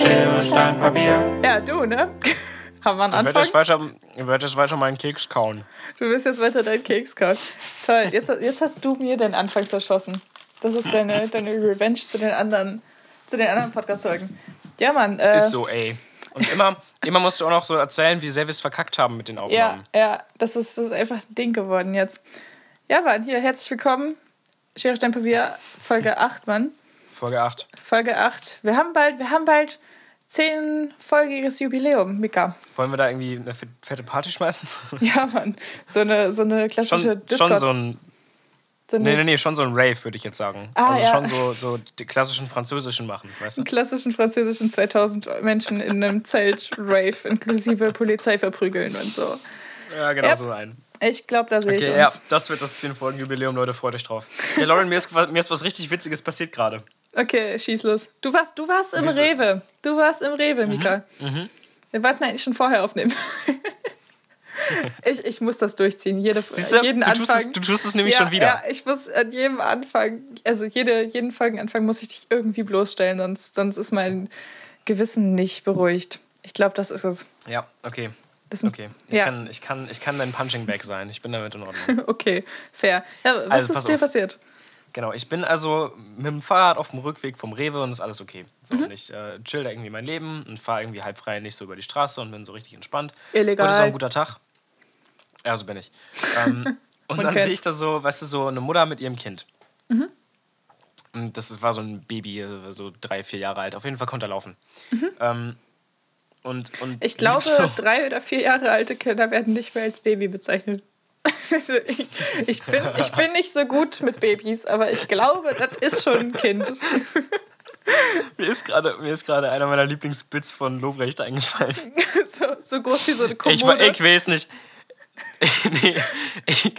Schere, Stein, Papier. Ja, du, ne? Haben wir einen Ich werde Anfang? jetzt weiter, ich werde jetzt weiter meinen Keks kauen. Du wirst jetzt weiter deinen Keks kauen. Toll, jetzt, jetzt hast du mir den Anfang zerschossen. Das ist deine, deine Revenge zu den anderen, zu den anderen Podcast-Folgen. Ja, Mann. Äh, Ist so, ey. Und immer, immer musst du auch noch so erzählen, wie sehr wir es verkackt haben mit den Ja, Aufnahmen. ja, das ist, das ist einfach ein Ding geworden jetzt. Ja, Mann, hier, herzlich willkommen. Schere, Stein, Papier, Folge 8, Mann. Folge 8. Folge 8. Wir haben bald, wir haben bald zehnfolgiges Jubiläum, Mika. Wollen wir da irgendwie eine fette Party schmeißen? Ja, Mann. So eine, so eine klassische schon, Discord. schon so ein. so Nee, nee, nee, schon so ein Rave, würde ich jetzt sagen. Ah, also ja. schon so, so die klassischen französischen machen, weißt du? klassischen französischen 2000 Menschen in einem Zelt Rave inklusive Polizei verprügeln und so. Ja, genau Yep. so ein. Ich glaube, da sehe Okay, ich ja, uns. das wird das 10 Folgen Jubiläum, Leute, freut euch drauf. Ja, Lauren, mir ist, mir ist was richtig Witziges passiert gerade. Okay, schieß los. Du warst, du warst im Wieso? Rewe. Du warst im Rewe, Mika. Wir wollten eigentlich schon vorher aufnehmen. ich, ich muss das durchziehen. Jede, du, jeden du, tust Anfang. es, du tust es nämlich ja, schon wieder. Ja, ich muss an jedem Anfang, also jede, jeden Folgenanfang muss ich dich irgendwie bloßstellen, sonst, sonst ist mein Gewissen nicht beruhigt. Ich glaube, das ist es. Ja, okay. Das Okay. Ich, Ja. kann, ich, kann, ich kann dein Punching Bag sein. Ich bin damit in Ordnung. Okay, fair. Ja, was Also, ist dir auf. passiert? Genau, ich bin also mit dem Fahrrad auf dem Rückweg vom Rewe und ist alles okay. So, Mhm. Und ich äh, chill da irgendwie mein Leben und fahre irgendwie halb frei nicht so über die Straße und bin so richtig entspannt. Illegal. Heute ist auch ein guter Tag. Ja, so bin ich. Ähm, und Man dann sehe ich da so, weißt du, so eine Mutter mit ihrem Kind. Mhm. Und das war so ein Baby, äh, so drei, vier Jahre alt. Auf jeden Fall konnte er laufen. Ähm, und, und. Ich glaube, so, drei oder vier Jahre alte Kinder werden nicht mehr als Baby bezeichnet. Also ich, ich, bin, ich bin nicht so gut mit Babys, aber ich glaube, das ist schon ein Kind. mir ist gerade mir ist gerade einer meiner Lieblingsbits von Lobrecht eingefallen. So, so groß wie so eine Ich, Kommode. ich weiß nicht. nee, ich,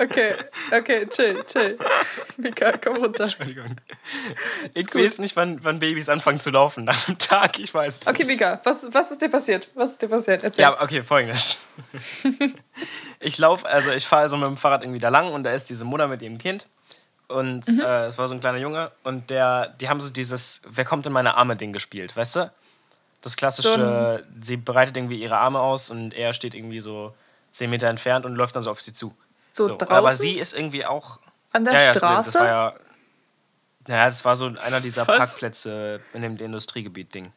Okay, okay, chill, chill. Mika, komm runter. Entschuldigung. Ich gut. weiß nicht, wann, wann Babys anfangen zu laufen. Nach einem Tag, ich weiß es Okay, nicht. Mika, was, was ist dir passiert? Was ist dir passiert? Erzähl. Ja, okay, folgendes. ich laufe, also ich fahre also mit dem Fahrrad irgendwie da lang und da ist diese Mutter mit ihrem Kind. Und Mhm. äh, es war so ein kleiner Junge und der, die haben so dieses Wer kommt in meine Arme-Ding gespielt, weißt du? Das klassische, sie breitet irgendwie ihre Arme aus und er steht irgendwie so 10 Meter entfernt und läuft dann so auf sie zu. So Aber draußen? sie ist irgendwie auch An der ja, ja, das- Straße? Das war ja. Naja, das war so einer dieser Was? Parkplätze in dem Industriegebiet-Ding.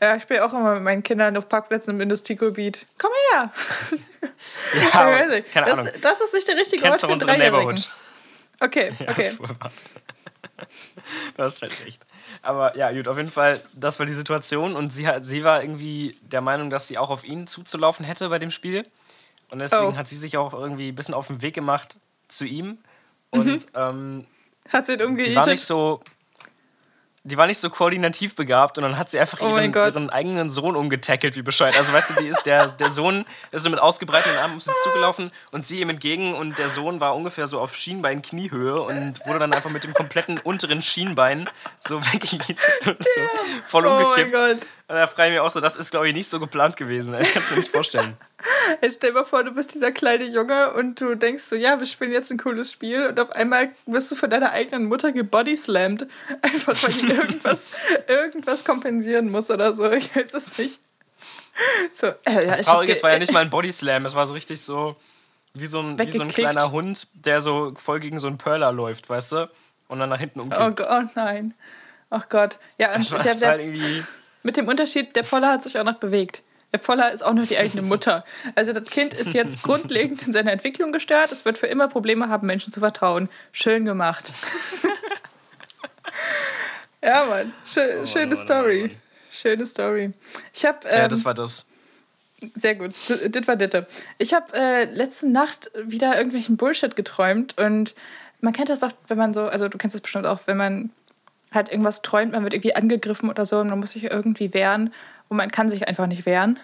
Ja, ich spiele auch immer mit meinen Kindern auf Parkplätzen im Industriegebiet. Komm her! Ja, aber, nicht. keine das, Ahnung. das ist nicht der richtige Kennst Ort für unsere. Neighborhood? Okay, Ja, okay. ist wahr. Du hast halt recht. Aber ja, gut, auf jeden Fall, das war die Situation und sie, sie war irgendwie der Meinung, dass sie auch auf ihn zuzulaufen hätte bei dem Spiel. Und deswegen Oh. hat sie sich auch irgendwie ein bisschen auf den Weg gemacht zu ihm. Und Mhm. ähm, Hat sie ihn die war nicht so. Die war nicht so koordinativ begabt und dann hat sie einfach Oh ihren, ihren eigenen Sohn umgetackelt, wie bescheuert. Also weißt du, die ist, der, der Sohn ist so mit ausgebreiteten Armen auf sie zugelaufen und sie ihm entgegen und der Sohn war ungefähr so auf Schienbein Kniehöhe und wurde dann einfach mit dem kompletten unteren Schienbein so ist so voll Oh mein umgekippt. Gott. Und da frage ich mich auch so, das ist glaube ich nicht so geplant gewesen. Ich kann es mir nicht vorstellen. Jetzt stell dir mal vor, du bist dieser kleine Junge und du denkst so, ja, wir spielen jetzt ein cooles Spiel und auf einmal wirst du von deiner eigenen Mutter gebodyslammt. Einfach weil die irgendwas, irgendwas kompensieren muss oder so. Ich weiß es nicht. So, äh, ja, Das ich Traurige ist, war ja nicht mal ein Bodyslam, es war so richtig so wie so ein, wie so ein kleiner Hund, der so voll gegen so einen Perler läuft, weißt du? Und dann nach hinten umkippt. Oh, Gott, oh nein. Ach Gott. Ja, und das war, der, das war halt irgendwie. Mit dem Unterschied, der Poller hat sich auch noch bewegt. Der Poller ist auch noch die eigene Mutter. Also das Kind ist jetzt grundlegend in seiner Entwicklung gestört. Es wird für immer Probleme haben, Menschen zu vertrauen. Schön gemacht. ja, Mann. Schö Mann, schöne oh Mann, oh Story. Mann. Schöne Story. Ich habe ähm, ja, das war das. sehr gut. Das war Ditte. Ich habe äh, letzte Nacht wieder irgendwelchen Bullshit geträumt und man kennt das auch, wenn man so, also du kennst das bestimmt auch, wenn man halt irgendwas träumt, man wird irgendwie angegriffen oder so und man muss sich irgendwie wehren und man kann sich einfach nicht wehren,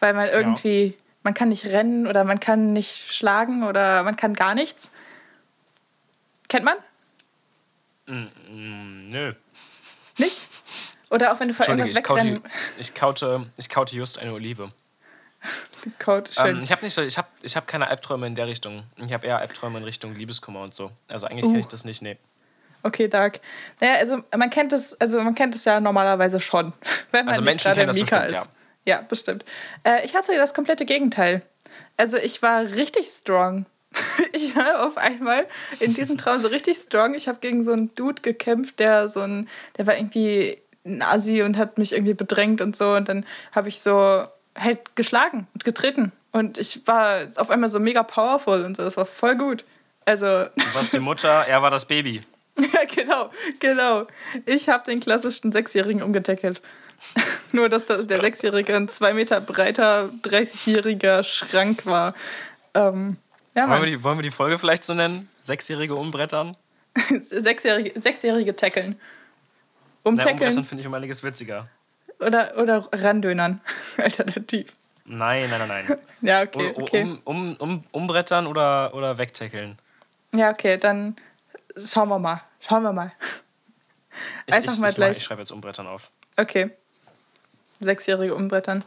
weil man irgendwie, man kann nicht rennen oder man kann nicht schlagen oder man kann gar nichts. Kennt man? Mm, nö. Nicht? Oder auch wenn du vor irgendwas ich kaute, wegrennen... ich, kaute, ich kaute just eine Olive. Code. Ähm, ich habe nicht so, ich habe ich hab keine Albträume in der Richtung. Ich habe eher Albträume in Richtung Liebeskummer und so. Also eigentlich Uh. kann ich das nicht, nee. Okay, Dark. Naja, also man kennt es, also man kennt es ja normalerweise schon, wenn man Also nicht Menschen gerade Mika bestimmt, ist. Ja, bestimmt. Äh, ich hatte das komplette Gegenteil. Also ich war richtig strong. Ich war auf einmal in diesem Traum so richtig strong. Ich habe gegen so einen Dude gekämpft, der so ein, der war irgendwie ein Assi und hat mich irgendwie bedrängt und so. Und dann habe ich so halt geschlagen und getreten. Und ich war auf einmal so mega powerful und so. Das war voll gut. Also, Du warst die Mutter, er war das Baby. ja, genau, genau. Ich habe den klassischen Sechsjährigen umgetackelt. Nur, dass das der Sechsjährige ein zwei Meter breiter, 30-jähriger Schrank war. Ähm, ja, Wollen wir, die, wollen wir die Folge vielleicht so nennen? Sechsjährige umbrettern? Sechsjährige, Sechsjährige tackeln. Na, Umtackeln umbrettern finde ich um einiges witziger. oder, oder randönern. Alternativ. Nein, nein, nein, nein. Ja, okay, okay. um, um, um, umbrettern oder, oder wegtackeln? Ja, okay, dann schauen wir mal. Schauen wir mal. Ich, Einfach ich, mal ich, gleich. Ich schreibe jetzt umbrettern auf. Okay. Sechsjährige umbrettern.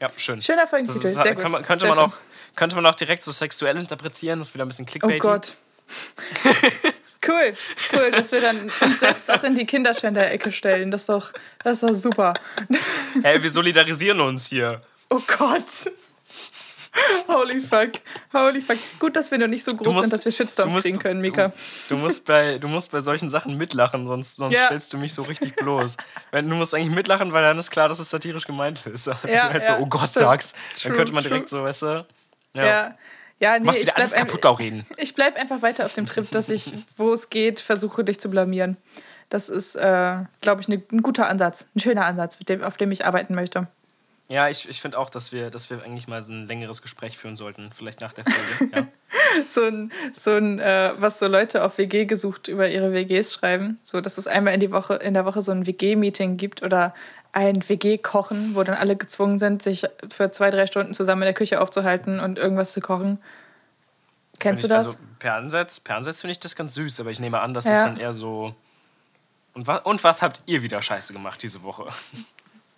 Ja, schön. Schöner Folgentitel, ist, sehr kann könnte, Sehr man schön. auch, könnte man auch direkt so sexuell interpretieren, das ist wieder ein bisschen Oh clickbaitig. Gott. cool, cool, dass wir dann uns selbst auch in die Kinderschänder-Ecke stellen. Das ist doch, das ist doch super. Hey, wir solidarisieren uns hier. Oh Gott. Holy fuck. Holy fuck. Gut, dass wir noch nicht so groß musst- sind, dass wir Shitstorms du musst- kriegen können, Mika. Du musst bei, du musst bei solchen Sachen mitlachen, sonst, sonst Ja. stellst du mich so richtig bloß. Wenn, du musst eigentlich mitlachen, weil dann ist klar, dass es satirisch gemeint ist. Ja, wenn du halt ja, so, oh Gott, stimmt. sagst, True, dann könnte man true. direkt so, weißt du, ja. Ja. Ja, Du nee, ich alles kaputt, ein, Lauren. ich bleib einfach weiter auf dem Trip, dass ich, wo es geht, versuche, dich zu blamieren. Das ist, äh, glaube ich, ne, ein guter Ansatz, ein schöner Ansatz, mit dem, auf dem ich arbeiten möchte. Ja, ich, ich finde auch, dass wir, dass wir eigentlich mal so ein längeres Gespräch führen sollten. Vielleicht nach der Folge. ja. so ein, so ein äh, was so Leute auf WG gesucht über ihre WGs schreiben. So, dass es einmal in, die Woche, in der Woche so ein WG-Meeting gibt oder ein WG-Kochen, wo dann alle gezwungen sind, sich für zwei, drei Stunden zusammen in der Küche aufzuhalten und irgendwas zu kochen. Kennst du Find das? ich, Also per Ansatz, per Ansatz finde ich das ganz süß, aber ich nehme an, das Ja. ist dann eher so. Und, wa und was habt ihr wieder scheiße gemacht diese Woche?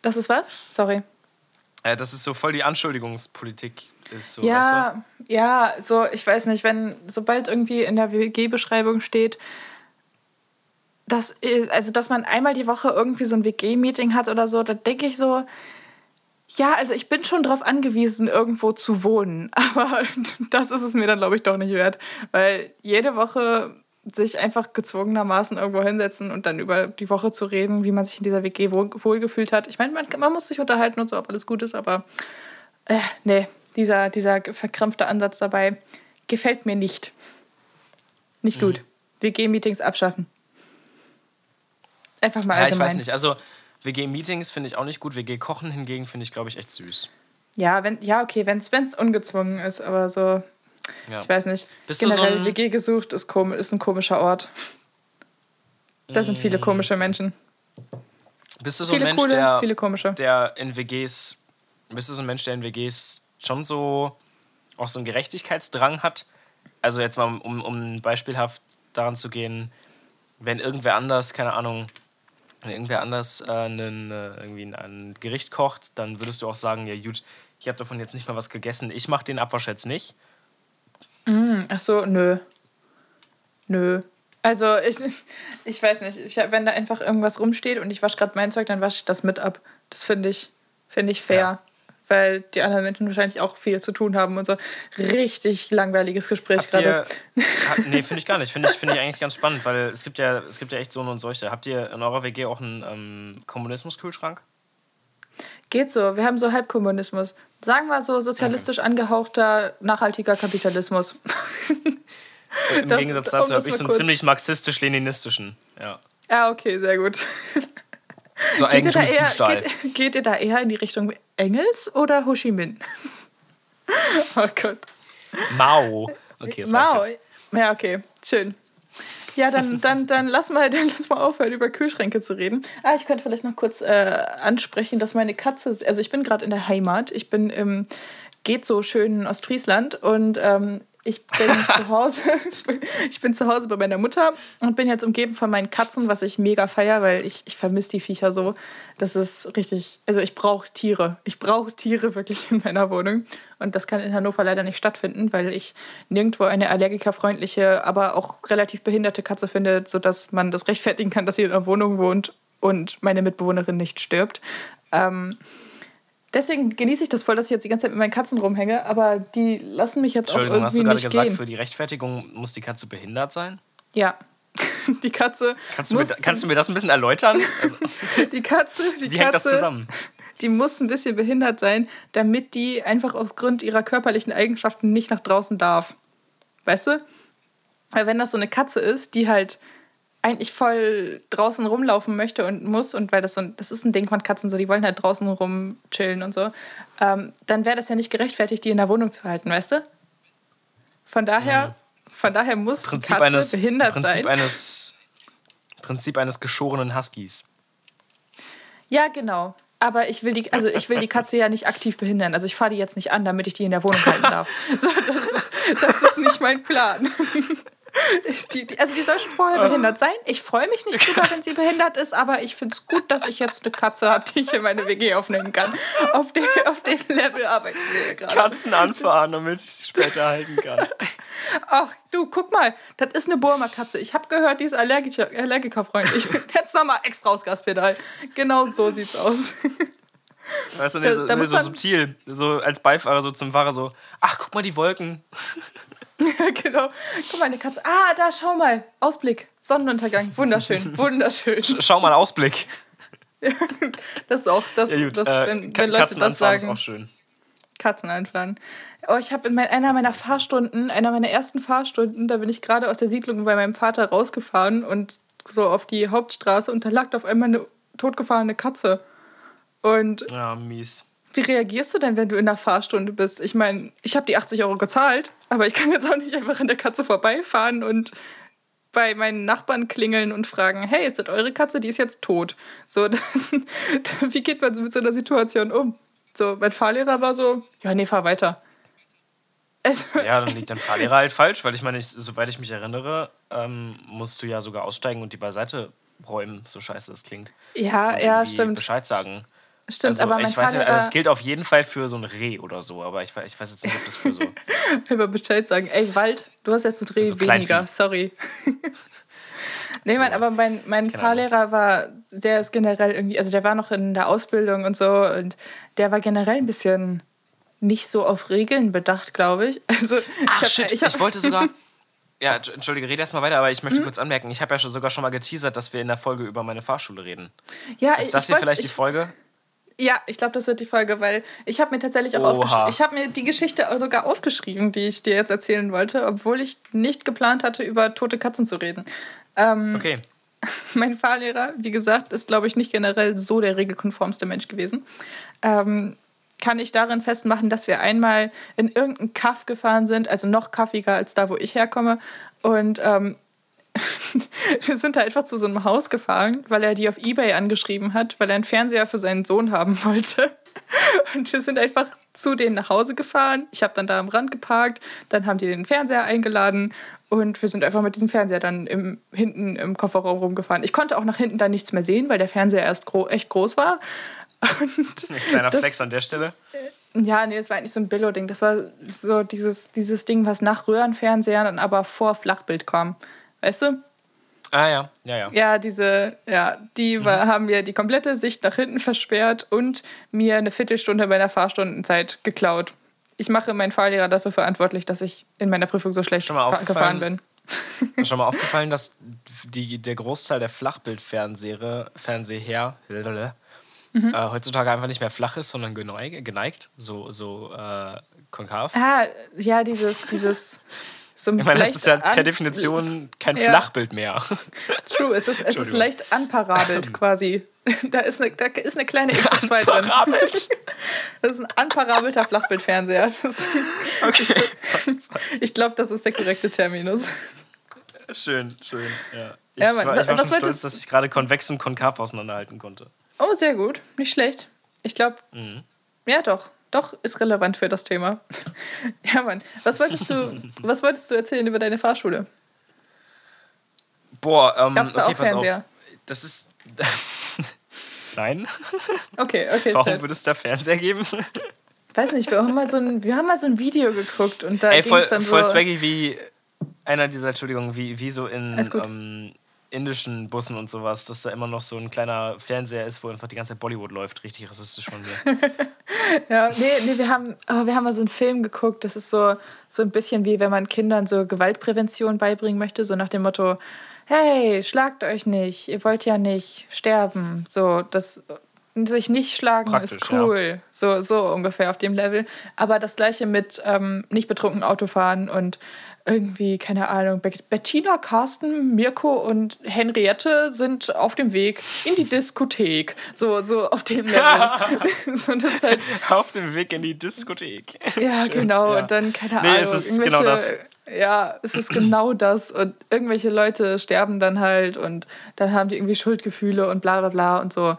das ist was? Sorry. Äh, das ist so voll die Anschuldigungspolitik ist so, weißt Ja, ja, so, ich weiß nicht, wenn, sobald irgendwie in der WG-Beschreibung steht, dass, äh, also, dass man einmal die Woche irgendwie so ein WG-Meeting hat oder so, da denke ich so, ja, also ich bin schon darauf angewiesen, irgendwo zu wohnen, aber das ist es mir dann, glaube ich, doch nicht wert, weil jede Woche sich einfach gezwungenermaßen irgendwo hinsetzen und dann über die Woche zu reden, wie man sich in dieser WG wohl, wohlgefühlt hat. Ich meine, man, man muss sich unterhalten und so, ob alles gut ist, aber äh, nee, dieser, dieser verkrampfte Ansatz dabei gefällt mir nicht. Nicht gut. WG-Meetings abschaffen. Einfach mal? Ja, ich weiß nicht. Also WG-Meetings finde ich auch nicht gut. WG-Kochen hingegen finde ich, glaube ich, echt süß. Ja, wenn, ja, okay, wenn es ungezwungen ist, aber so, Ja. ich weiß nicht. Bist du so Generell ein- WG gesucht ist, kom ist ein komischer Ort. Da sind Mm. viele komische Menschen. Bist du so ein viele Mensch, coole, der, viele komische. der in WGs, bist du so ein Mensch, der in WGs schon so auch so einen Gerechtigkeitsdrang hat? Also jetzt mal, um, um beispielhaft daran zu gehen, wenn irgendwer anders, keine Ahnung, wenn irgendwer anders äh, einen, äh, irgendwie ein, ein Gericht kocht, dann würdest du auch sagen, ja gut, ich habe davon jetzt nicht mal was gegessen, ich mache den Abwasch jetzt nicht. Ach so, nö. Nö. Also ich, ich weiß nicht, ich, wenn da einfach irgendwas rumsteht und ich wasche gerade mein Zeug, dann wasche ich das mit ab. Das finde ich, finde ich fair. Ja. Weil die anderen Menschen wahrscheinlich auch viel zu tun haben und so. Richtig langweiliges Gespräch gerade. nee, finde ich gar nicht. Finde ich, finde ich eigentlich ganz spannend, weil es gibt ja, es gibt ja echt so und solche. Habt ihr in eurer WG auch einen ähm, Kommunismus-Kühlschrank? Geht so, wir haben so Halbkommunismus. Sagen wir so sozialistisch angehauchter, nachhaltiger Kapitalismus. Im Das- Gegensatz um dazu das habe ich so einen ziemlich marxistisch-leninistischen. Ja. Ja, okay, sehr gut. So Geht ihr, da eher, Eigentumsdiebstahl. geht, geht ihr da eher in die Richtung Engels oder Ho Chi Minh? oh Gott. Mao. Okay, das Mao. Ja, okay, schön. Ja, dann, dann, dann, lass mal, dann lass mal aufhören, über Kühlschränke zu reden. Ah, ich könnte vielleicht noch kurz äh, ansprechen, dass meine Katze, also ich bin gerade in der Heimat, ich bin im, geht so schön in Ostfriesland und ähm, Ich bin zu Hause. ich bin zu Hause bei meiner Mutter und bin jetzt umgeben von meinen Katzen, was ich mega feier, weil ich, ich vermisse die Viecher so. Das ist richtig. Also ich brauche Tiere. Ich brauche Tiere wirklich in meiner Wohnung. Und das kann in Hannover leider nicht stattfinden, weil ich nirgendwo eine allergikerfreundliche, aber auch relativ behinderte Katze finde, sodass man das rechtfertigen kann, dass sie in einer Wohnung wohnt und meine Mitbewohnerin nicht stirbt. Ähm, deswegen genieße ich das voll, dass ich jetzt die ganze Zeit mit meinen Katzen rumhänge, aber die lassen mich jetzt auch irgendwie hast du gerade gesagt, gehen. für die Rechtfertigung muss die Katze behindert sein? Ja. Die Katze Kannst du, mir, kannst du mir das ein bisschen erläutern? Also, die Katze, die wie Katze, hängt das zusammen? die muss ein bisschen behindert sein, damit die einfach aus Grund ihrer körperlichen Eigenschaften nicht nach draußen darf. Weißt du? Weil wenn das so eine Katze ist, die halt eigentlich voll draußen rumlaufen möchte und muss, und weil das so ein, das ist ein Ding von Katzen so, die wollen halt draußen rumchillen und so, ähm, dann wäre das ja nicht gerechtfertigt, die in der Wohnung zu halten, weißt du? Von daher, von daher muss die Prinzip Katze eines, behindert Prinzip sein. eines Prinzip eines geschorenen Huskies. Ja, genau. Aber ich will die, also ich will die Katze ja nicht aktiv behindern. Also ich fahre die jetzt nicht an, damit ich die in der Wohnung halten darf. So, das, ist, das ist nicht mein Plan. Die, die, also die soll schon vorher behindert sein. Ich freue mich nicht drüber, wenn sie behindert ist, aber ich finde es gut, dass ich jetzt eine Katze habe, die ich in meine WG aufnehmen kann. Auf dem, auf dem Level arbeiten wir gerade. Katzen anfahren, damit ich sie später halten kann. Ach, du, guck mal, das ist eine Burma-Katze. Ich habe gehört, die ist allergiker, allergikerfreundlich. Jetzt nochmal extra aus Gaspedal. Genau so sieht's aus. Weißt du, nee, so, Da- so subtil, so als Beifahrer so zum Fahrer so, ach, guck mal die Wolken. genau. Guck mal, eine Katze. Ah, da, schau mal. Ausblick. Sonnenuntergang. Wunderschön, wunderschön. Schau mal, Ausblick. Das ist auch, das, Ja, das, äh, wenn, wenn Leute Katzen das anfahren ist sagen. auch schön. Katzen anfahren. Oh, ich habe in mein, einer meiner Fahrstunden, einer meiner ersten Fahrstunden, da bin ich gerade aus der Siedlung bei meinem Vater rausgefahren und so auf die Hauptstraße und da lag auf einmal eine totgefahrene Katze. Und Ja, mies. Wie reagierst du denn, wenn du in der Fahrstunde bist? Ich meine, ich habe die 80 Euro gezahlt, aber ich kann jetzt auch nicht einfach an der Katze vorbeifahren und bei meinen Nachbarn klingeln und fragen, hey, ist das eure Katze? Die ist jetzt tot. So, wie geht man mit so einer Situation um? So, mein Fahrlehrer war so, ja, nee, fahr weiter. Also, Ja, dann liegt dein Fahrlehrer halt falsch, weil ich meine, ich, soweit ich mich erinnere, ähm, musst du ja sogar aussteigen und die beiseite räumen, so scheiße das klingt. ja, ja, stimmt. Bescheid sagen. Stimmt, also, aber mein ich weiß nicht, also es gilt auf jeden Fall für so ein Reh oder so, aber ich, ich weiß jetzt nicht, ob das für so. immer Bescheid sagen, ey, Wald, du hast jetzt ein Dreh Also weniger, sorry. nee, Mann, aber mein, mein Ahnung. Fahrlehrer war, der ist generell irgendwie, also der war noch in der Ausbildung und so und der war generell ein bisschen nicht so auf Regeln bedacht, glaube ich. Also, Ach, hab- shit, ich, hab- wollte sogar. Ja, Entsch- entschuldige, rede erstmal weiter, aber ich Hm? möchte kurz anmerken, ich habe ja schon sogar schon mal geteasert, dass wir in der Folge über meine Fahrschule reden. ja, Ist das ich hier vielleicht die ich, Folge? Ja, ich glaube, das wird die Folge, weil ich habe mir tatsächlich auch aufgeschrieben. Ich habe mir die Geschichte sogar aufgeschrieben, die ich dir jetzt erzählen wollte, obwohl ich nicht geplant hatte, über tote Katzen zu reden. Ähm, Okay. Mein Fahrlehrer, wie gesagt, ist, glaube ich, nicht generell so der regelkonformste Mensch gewesen. Ähm, kann ich darin festmachen, dass wir einmal in irgendeinen Kaff gefahren sind, also noch kaffiger als da, wo ich herkomme. Und ähm, wir sind da einfach zu so einem Haus gefahren, weil er die auf Ebay angeschrieben hat, weil er einen Fernseher für seinen Sohn haben wollte. Und wir sind einfach zu denen nach Hause gefahren. Ich habe dann da am Rand geparkt, dann haben die den Fernseher eingeladen und wir sind einfach mit diesem Fernseher dann im, hinten im Kofferraum rumgefahren. Ich konnte auch nach hinten dann nichts mehr sehen, weil der Fernseher erst gro echt groß war. Und Ein kleiner das- Flex an der Stelle. ja, nee, es war eigentlich so ein Billo-Ding. Das war so dieses, dieses Ding, was nach Röhrenfernseher dann aber vor Flachbild kam. Weißt du? Ah ja, ja, ja. Ja, diese, ja, die war, haben mir die komplette Sicht nach hinten versperrt und mir eine Viertelstunde meiner Fahrstundenzeit geklaut. Ich mache meinen Fahrlehrer dafür verantwortlich, dass ich in meiner Prüfung so schlecht gefahren bin. Ist schon mal aufgefallen, dass die, der Großteil der Flachbildfernseher Fernseher, Mhm. äh, heutzutage einfach nicht mehr flach ist, sondern geneig, geneigt, so, so äh, konkav. Ah, ja, dieses, dieses. So Ich meine, das ist ja per Definition kein Ja. Flachbild mehr. True, es ist, es ist leicht anparabelt quasi. Da ist eine, da ist eine kleine X2 drin. Das ist ein anparabelter Flachbildfernseher. Das, Okay. ich glaube, das ist der korrekte Terminus. Schön, schön. Ja. Ich, Ja, Mann, war, ich war was schon stolz, dass ich gerade konvex und konkav auseinanderhalten konnte. Oh, sehr gut. Nicht schlecht. Ich glaube, Mhm. ja doch. Doch, ist relevant für das Thema. ja, Mann. Was wolltest du, was wolltest du erzählen über deine Fahrschule? Boah, ähm, Gab's da okay, auch pass auf. Fernseher? Das ist. Nein. Okay, okay, Warum würde es da Fernseher geben? Weiß nicht, wir haben mal so ein, wir haben mal so ein Video geguckt und da ging voll, es dann voll so. swaggy wie einer dieser, Entschuldigung, wie, wie so in Alles gut. ähm, indischen Bussen und sowas, dass da immer noch so ein kleiner Fernseher ist, wo einfach die ganze Zeit Bollywood läuft. Richtig rassistisch von mir. Ja, nee, nee, wir haben, oh, wir haben mal so einen Film geguckt. Das ist so, so ein bisschen wie wenn man Kindern so Gewaltprävention beibringen möchte, so nach dem Motto, hey, schlagt euch nicht, ihr wollt ja nicht sterben. So, das sich nicht schlagen Praktisch, ist cool. So, so ungefähr auf dem Level. Aber das gleiche mit ähm, nicht betrunken Autofahren und irgendwie, keine Ahnung, Bet- Bettina, Carsten, Mirko und Henriette sind auf dem Weg in die Diskothek. So, so auf dem Level. so, das ist halt Auf dem Weg in die Diskothek. ja, genau. ja. Und dann, keine Nee, Ahnung, es ist irgendwelche. genau das. Ja, es ist genau das. Und irgendwelche Leute sterben dann halt und dann haben die irgendwie Schuldgefühle und bla bla bla und so.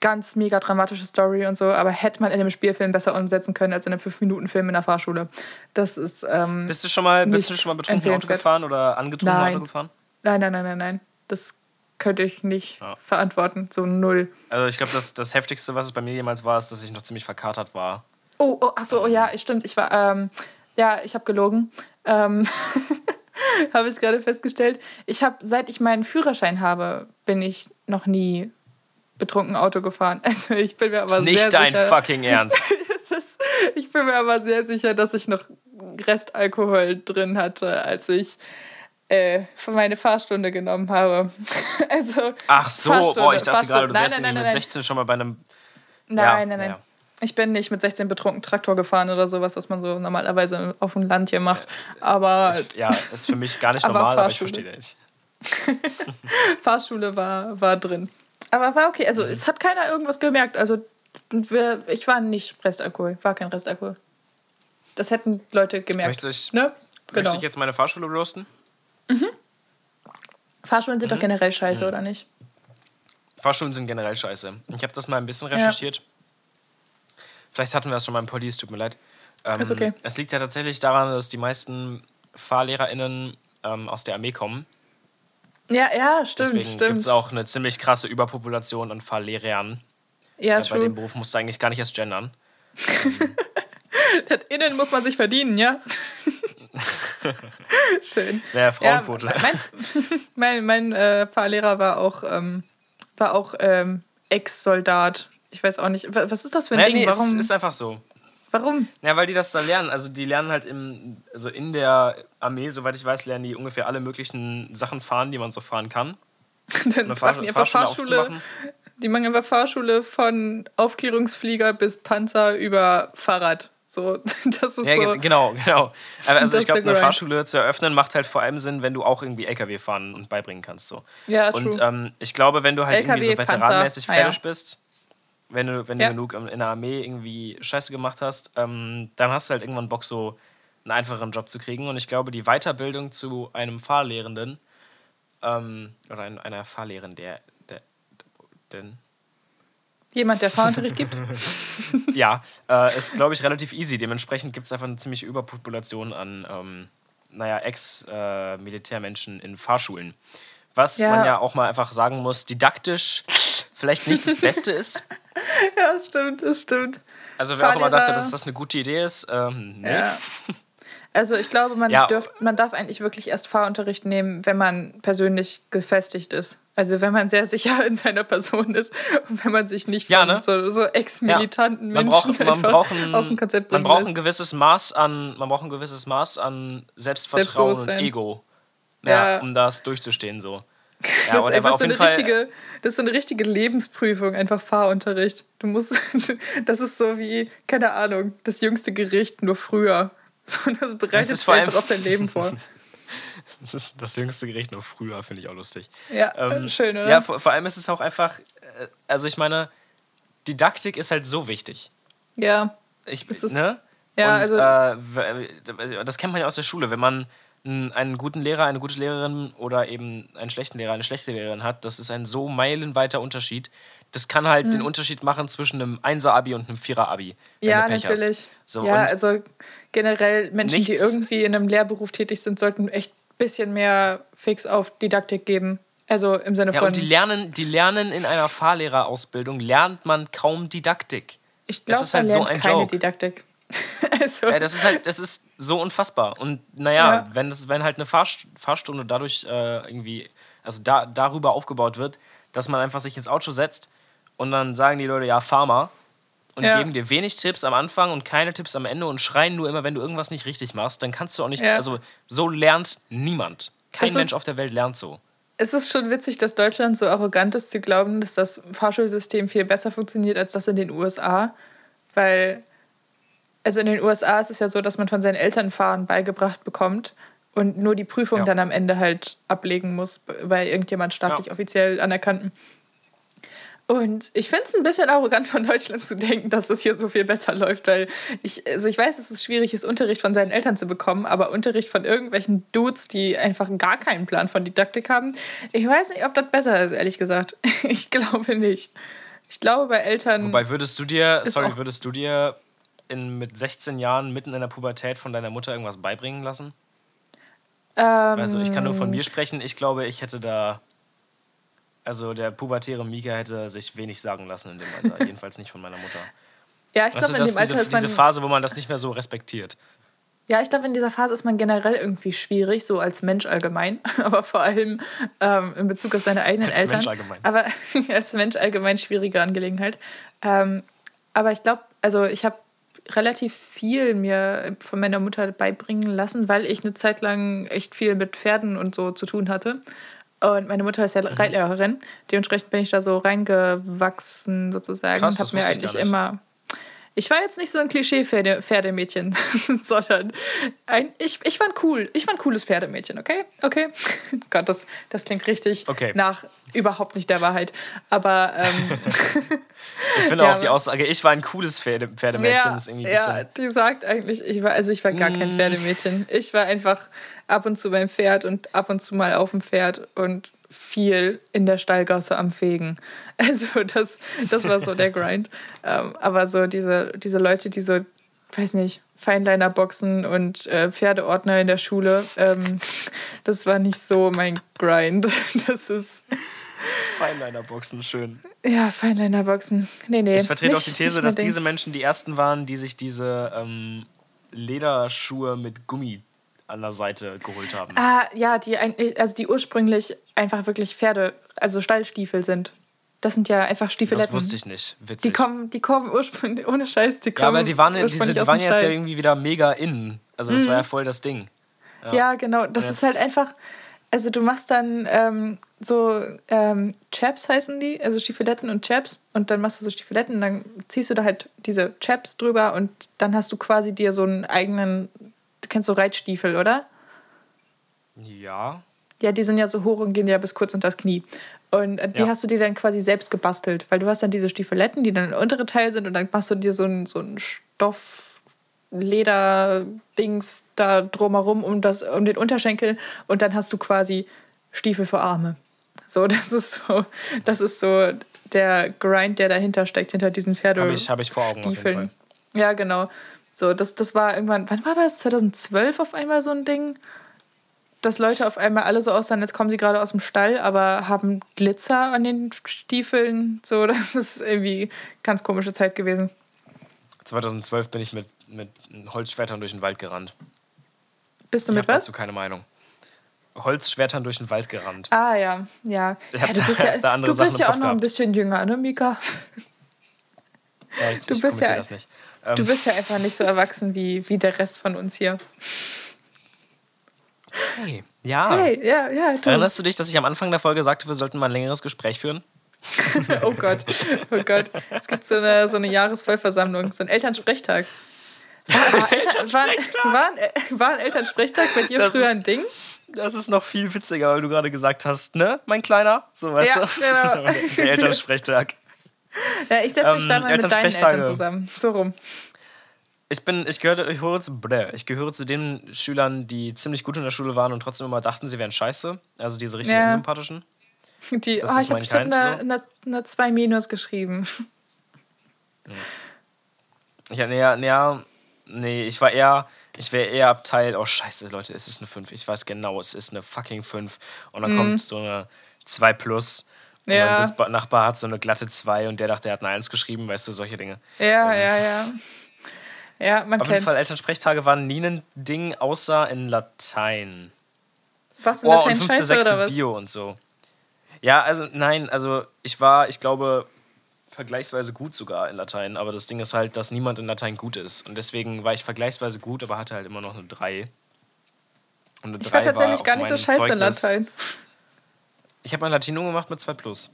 Ganz mega dramatische Story und so, aber hätte man in einem Spielfilm besser umsetzen können als in einem 5-Minuten-Film in der Fahrschule. Das ist. Ähm, Bist du schon mal, bist du schon mal betrunken Auto gefahren oder angetrunken Nein. Auto gefahren? nein, nein, nein, nein, nein. Das könnte ich nicht Ja. verantworten. So null. Also ich glaube, das, das Heftigste, was es bei mir jemals war, ist, dass ich noch ziemlich verkatert war. Oh, oh ach so, oh ja, stimmt. Ich war, ähm, ja, ich habe gelogen. Ähm, habe ich gerade festgestellt. Ich habe, seit ich meinen Führerschein habe, bin ich noch nie betrunken Auto gefahren. Also ich bin mir aber Nicht sehr dein sicher. fucking Ernst. Ist, ich bin mir aber sehr sicher, dass ich noch Restalkohol drin hatte, als ich äh, für meine Fahrstunde genommen habe. Also Ach so, boah, ich dachte gerade, du Nein, wärst nein, irgendwie nein, mit nein. 16 schon mal bei einem. Nein, Ja, nein, nein. ja. Ich bin nicht mit 16 betrunken Traktor gefahren oder sowas, was man so normalerweise auf dem Land hier macht. Aber Ich, ja, ist für mich gar nicht Aber normal, aber ich Fahrschule. verstehe nicht. Fahrschule war, war drin. Aber war okay. Mhm. Also es hat keiner irgendwas gemerkt. Also wir, ich war nicht Restalkohol, war kein Restalkohol. Das hätten Leute gemerkt. Möchte ich, ne? Genau. möchte ich jetzt meine Fahrschule roasten? Fahrschulen Mhm. sind doch generell scheiße, oder nicht? Fahrschulen sind generell scheiße. Ich habe das mal ein bisschen recherchiert. Vielleicht hatten wir das schon mal im es tut mir leid. Ähm, Ist okay. Es liegt ja tatsächlich daran, dass die meisten FahrlehrerInnen ähm, aus der Armee kommen. Ja, ja, stimmt, Deswegen gibt stimmt. es auch eine ziemlich krasse Überpopulation an Fahrlehrern. ja, bei dem. Beruf musst du eigentlich gar nicht erst gendern. Das Innen muss man sich verdienen, ja? Schön. Wäre Ja, Frauenquote. mein mein, mein äh, Fahrlehrer war auch, ähm, war auch ähm, Ex-Soldat. Ich weiß auch nicht. wa- Was ist das für ein Naja, Ding? nee, es warum? ist einfach so. Warum? Ja, weil die das da lernen. Also die lernen halt im, also in der Armee, soweit ich weiß, lernen die ungefähr alle möglichen Sachen fahren, die man so fahren kann. Dann machen die einfach Fahrschule. Die machen einfach Fahrschule von Aufklärungsflieger bis Panzer über Fahrrad. So, das ist Ja, so. ge- genau, genau. Aber also ich glaube, eine. Fahrschule zu eröffnen macht halt vor allem Sinn, wenn du auch irgendwie LKW fahren und beibringen kannst. So. Ja, Und true. ähm, ich glaube, wenn du halt irgendwie so LKW, Panzer, veteranmäßig ah, ja. fertig bist, wenn du, wenn Ja. du genug in der Armee irgendwie Scheiße gemacht hast, ähm, dann hast du halt irgendwann Bock, so einen einfacheren Job zu kriegen. Und ich glaube, die Weiterbildung zu einem Fahrlehrenden ähm, oder ein, einer Fahrlehrerin, der, der, denn, Jemand, der Fahrunterricht gibt? ja, äh, ist, glaube ich, relativ easy. Dementsprechend gibt es einfach eine ziemliche Überpopulation an, ähm, naja, Ex-Militärmenschen in Fahrschulen. Was Ja. man ja auch mal einfach sagen muss, didaktisch vielleicht nicht das Beste ist. ja, das stimmt, das stimmt. Also wer auch immer dachte, Fahrlehrer- dass das eine gute Idee ist, ähm, nee. Ja. Also ich glaube, man, Ja. dürft, man darf eigentlich wirklich erst Fahrunterricht nehmen, wenn man persönlich gefestigt ist. Also wenn man sehr sicher in seiner Person ist und wenn man sich nicht Ja, von ne? so, so ex-militanten Man Menschen braucht, man braucht, ein, aus dem Konzept man braucht ein gewisses Maß an, man braucht ein gewisses Maß an Selbstvertrauen und. Ego, ja, Ja. um das durchzustehen so. Das Ja, ist einfach so eine Fall. richtige, das ist so eine richtige Lebensprüfung, einfach Fahrunterricht. Du musst, das ist so wie, keine Ahnung, das jüngste Gericht, nur früher. So, das bereitet ist dich einfach auf dein Leben vor. Das ist das jüngste Gericht noch früher, finde ich auch lustig. Ja, Ähm, schön, oder? Ja, vor, vor allem ist es auch einfach, äh, also ich meine, Didaktik ist halt so wichtig. ja. Ich, Es ist- ne? ja, und, also- äh, das kennt man ja aus der Schule, wenn man einen, guten Lehrer, eine gute Lehrerin oder eben einen schlechten Lehrer, eine schlechte Lehrerin hat, das ist ein so meilenweiter Unterschied. Das kann halt Mhm. den Unterschied machen zwischen einem Einser-Abi und einem Vierer-Abi. wenn Ja, du Pech natürlich. So, ja, also generell Menschen, die nichts- irgendwie in einem Lehrberuf tätig sind, sollten echt ein bisschen mehr Fix auf Didaktik geben. Also im Sinne ja, von. und die lernen, die lernen in einer Fahrlehrerausbildung, lernt man kaum Didaktik. ich das glaube, ist halt man so lernt ein keine Joke. Didaktik. also, Ja, das ist halt, das ist so unfassbar. Und naja, Ja. wenn, das, wenn halt eine Fahrst Fahrstunde dadurch äh, irgendwie, also da, darüber aufgebaut wird, dass man einfach sich ins Auto setzt und dann sagen die Leute, ja, fahr mal. Und Ja. geben dir wenig Tipps am Anfang und keine Tipps am Ende und schreien nur immer, wenn du irgendwas nicht richtig machst, dann kannst du auch nicht, Ja. also so lernt niemand. Kein Das Mensch auf der Welt lernt so. es ist schon witzig, dass Deutschland so arrogant ist, zu glauben, dass das Fahrschulsystem viel besser funktioniert als das in den USA. Weil, also in den USA ist es ja so, dass man von seinen Eltern Fahren beigebracht bekommt und nur die Prüfung Ja. dann am Ende halt ablegen muss bei irgendjemand staatlich Ja. offiziell anerkannten. Und ich finde es ein bisschen arrogant von Deutschland zu denken, dass das hier so viel besser läuft, weil ich, also ich weiß, dass es schwierig ist, Unterricht von seinen Eltern zu bekommen, aber Unterricht von irgendwelchen Dudes, die einfach gar keinen Plan von Didaktik haben, ich weiß nicht, ob das besser ist, ehrlich gesagt. Ich glaube nicht. Ich glaube, bei Eltern. Wobei würdest du dir, Ist sorry, würdest du dir in, mit 16 Jahren mitten in der Pubertät von deiner Mutter irgendwas beibringen lassen? ähm, Also ich kann nur von mir sprechen. Ich glaube, ich hätte da. Also der pubertäre Mika hätte sich wenig sagen lassen in dem Alter. Jedenfalls nicht von meiner Mutter. Ja, ich glaube, in dem Alter diese, ist man. diese Phase, wo man das nicht mehr so respektiert. Ja, ich glaube, in dieser Phase ist man generell irgendwie schwierig, so als Mensch allgemein, aber vor allem ähm, in Bezug auf seine eigenen Als Eltern. Mensch allgemein. Aber als Mensch allgemein schwierige Angelegenheit. Ähm, aber ich glaube, also ich habe relativ viel mir von meiner Mutter beibringen lassen, weil ich eine Zeit lang echt viel mit Pferden und so zu tun hatte. Und meine Mutter ist ja Mhm. Reitlehrerin. Dementsprechend bin ich da so reingewachsen sozusagen Krass, und habe mir eigentlich immer ich war jetzt nicht so ein Klischee-Pferdemädchen, sondern ein, ich, ich war ein cool. Ich war ein cooles Pferdemädchen, okay? Okay. Gott, das, das klingt richtig Okay. nach überhaupt nicht der Wahrheit. Aber ähm, Ich finde Ja, auch die Aussage, ich war ein cooles Pferde, Pferdemädchen, ja, ist irgendwie ja, die sagt eigentlich, ich war, also ich war gar Mm. kein Pferdemädchen. Ich war einfach ab und zu beim Pferd und ab und zu mal auf dem Pferd und viel in der Stallgasse am Fegen. Also das, das war so der Grind. ähm, aber so diese, diese Leute, die so, weiß nicht, Feinliner-Boxen und äh, Pferdeordner in der Schule, ähm, das war nicht so mein Grind. Das ist, Feinliner-Boxen, schön. ja, Feinliner-Boxen. Nee, nee. Ich vertrete auch nicht- die These, dass diese Menschen die ersten waren, die sich diese ähm, Lederschuhe mit Gummi an der Seite geholt haben. Ah, ja, die, also die ursprünglich einfach wirklich Pferde, also Stallstiefel sind. Das sind ja einfach Stiefeletten. das wusste ich nicht. Witzig. Die kommen, die kommen ursprünglich, ohne Scheiß, die kommen ja, aber die waren, die, ursprünglich sind, die waren jetzt ja irgendwie wieder mega in. Also das war ja voll das Ding. Ja, genau. Das Und ist jetzt- halt einfach, also du machst dann ähm, so ähm, Chaps heißen die, also Stiefeletten und Chaps und dann machst du so Stiefeletten und dann ziehst du da halt diese Chaps drüber und dann hast du quasi dir so einen eigenen, du kennst so Reitstiefel, oder? Ja. Ja, die sind ja so hoch und gehen ja bis kurz unter das Knie. Und äh, die Ja. hast du dir dann quasi selbst gebastelt, weil du hast dann diese Stiefeletten, die dann der untere Teil sind und dann machst du dir so ein, so ein Stoff. Leder-Dings da drumherum um, das, um den Unterschenkel und dann hast du quasi Stiefel für Arme. So, das ist so, das ist so der Grind, der dahinter steckt, hinter diesen Pferde. Habe ich, hab ich vor Augen. Stiefeln. Ja, genau. So, das, das war irgendwann, wann war das? 2012 auf einmal so ein Ding? Dass Leute auf einmal alle so aussahen, als kommen sie gerade aus dem Stall, aber haben Glitzer an den Stiefeln. So, das ist irgendwie eine ganz komische Zeit gewesen. 2012 bin ich mit, mit Holzschwertern durch den Wald gerannt. Bist du Ich mit was? dazu keine Meinung. Holzschwertern durch den Wald gerannt. Ah, ja, ja. Ich ja du bist ja, du bist Sachen ja auch noch ein bisschen jünger, ne, Mika? Ja, ich, Du ich bist ja- das nicht. Ähm, Du bist ja einfach nicht so erwachsen wie, wie der Rest von uns hier. hey, ja. Hey, ja, ja, du. Erinnerst du dich, dass ich am Anfang der Folge sagte, wir sollten mal ein längeres Gespräch führen? Oh Gott, oh Gott. Es gibt so eine, so eine Jahresvollversammlung, so einen Elternsprechtag. War, war, Eltern, war, war, ein, war ein Elternsprechtag bei dir Das früher ein Ding? Das ist noch viel witziger, weil du gerade gesagt hast, ne, mein Kleiner? So, weißt Ja, du? genau. Der Elternsprechtag. Ja, ich setze mich Ähm, da mal mit deinen Elternsprechtage. Eltern zusammen. So rum. ich bin, ich gehöre, ich gehöre, zu, ich gehöre zu den Schülern, die ziemlich gut in der Schule waren und trotzdem immer dachten, sie wären scheiße. Also diese richtig Ja. unsympathischen. Die, Das oh, ich habe bestimmt eine, eine, eine 2 Minus geschrieben. Ich, ja, ja, nee, ich war eher, ich wäre eher Abteil, oh scheiße, Leute, es ist eine 5. Ich weiß genau, es ist eine fucking 5. Und dann kommt so eine 2 plus. Und. Ja. sitzt Ba- Nachbar hat so eine glatte 2 und der dachte, er hat eine 1 geschrieben, weißt du, solche Dinge. Ja, ja, ja. Ja, man Auf jeden kennt Fall, Elternsprechtage waren nie ein Ding, außer in Latein. Was in Oh, und Latein fünfte, scheiße sechste oder was? Bio und so. Ja, also nein, also ich war, ich glaube, vergleichsweise gut sogar in Latein, aber das Ding ist halt, dass niemand in Latein gut ist. Und deswegen war ich vergleichsweise gut, aber hatte halt immer noch eine 3. Und eine Ich war 3 tatsächlich auf gar nicht so scheiße in Zeugnis. Latein. Ich habe mein Latino gemacht mit 2 Plus.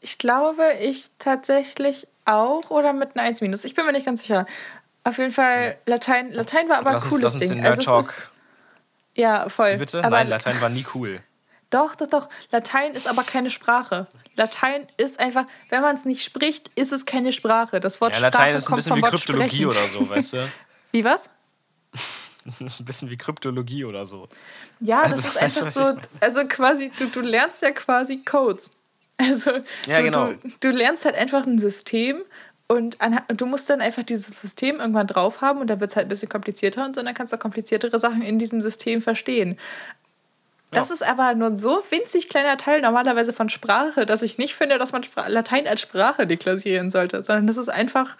Ich glaube, ich tatsächlich auch oder mit einer 1 minus. Ich bin mir nicht ganz sicher. Auf jeden Fall, Latein, Latein war aber ein lass uns, cooles lass uns Ding. den Nerd Also Talk. ist, ja, voll. Bitte? Aber Nein, Latein war nie cool. Doch, doch, doch. Latein ist aber keine Sprache. Latein ist einfach, wenn man es nicht spricht, ist es keine Sprache. Das Wort Ja, Sprache Latein ist ein kommt bisschen wie Kryptologie sprechen. oder so, weißt du? Wie was? Das ist ein bisschen wie Kryptologie oder so. Ja, Also, das ist weißt du, einfach so, also quasi, du, du lernst ja quasi Codes. Also Ja, du, genau. du, du lernst halt einfach ein System und anha- du musst dann einfach dieses System irgendwann drauf haben und dann wird es halt ein bisschen komplizierter und so, dann kannst du kompliziertere Sachen in diesem System verstehen. Das Ja. ist aber nur ein so winzig kleiner Teil normalerweise von Sprache, dass ich nicht finde, dass man Latein als Sprache deklassieren sollte, sondern das ist einfach,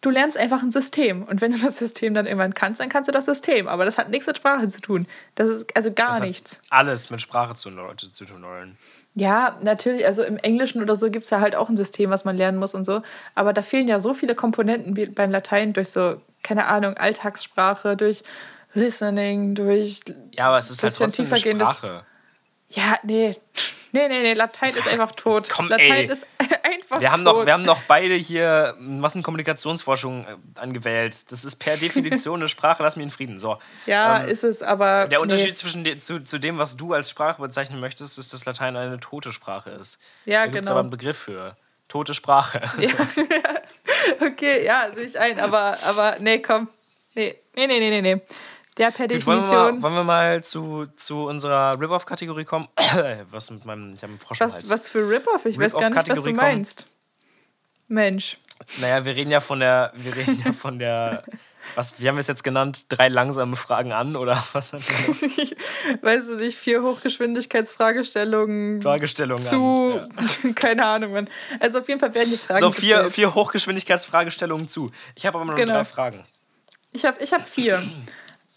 du lernst einfach ein System. Und wenn du das System dann irgendwann kannst, dann kannst du das System. Aber das hat nichts mit Sprache zu tun. Das ist also gar Das nichts. alles mit Sprache zu, zu, zu tun. Leute. Ja, natürlich, also im Englischen oder so gibt es ja halt auch ein System, was man lernen muss und so. Aber da fehlen ja so viele Komponenten wie beim Latein durch so, keine Ahnung, Alltagssprache, durch Listening, durch. Ja, aber es ist halt trotzdem eine Sprache. Ja, nee. Nee, nee, nee, Latein ist einfach tot. Komm, Latein ey. ist einfach Wir haben, tot. noch, wir haben noch beide hier Massenkommunikationsforschung äh, angewählt. Das ist per Definition eine Sprache, lass mich in Frieden. So. ja, ähm, ist es, aber. Der Unterschied nee. zwischen de, zu, zu dem, was du als Sprache bezeichnen möchtest, ist, dass Latein eine tote Sprache ist. Ja, da gibt es genau. aber einen Begriff für. Tote Sprache. Ja. okay, ja, sehe ich ein, aber, aber nee, komm. Nee, nee, nee, nee, nee, nee. Der per Gut, wollen, wir Definition. mal, wollen wir mal zu, zu unserer Rip-Off-Kategorie kommen? was mit meinem. Ich habe einen Frosch was, was für Rip-Off? Ich weiß gar nicht, was du meinst. Mensch. Naja, wir reden ja von der. Wir reden ja von der. Was, wie haben wir es jetzt genannt? Drei langsame Fragen an oder was haben wir noch? Ich weiß es nicht, vier Hochgeschwindigkeitsfragestellungen Fragestellungen zu. Ja. Keine Ahnung, Mann. Also auf jeden Fall werden die Fragen So, vier, gestellt. vier Hochgeschwindigkeitsfragestellungen zu. Ich habe aber nur Genau. drei Fragen. Ich habe ich hab vier.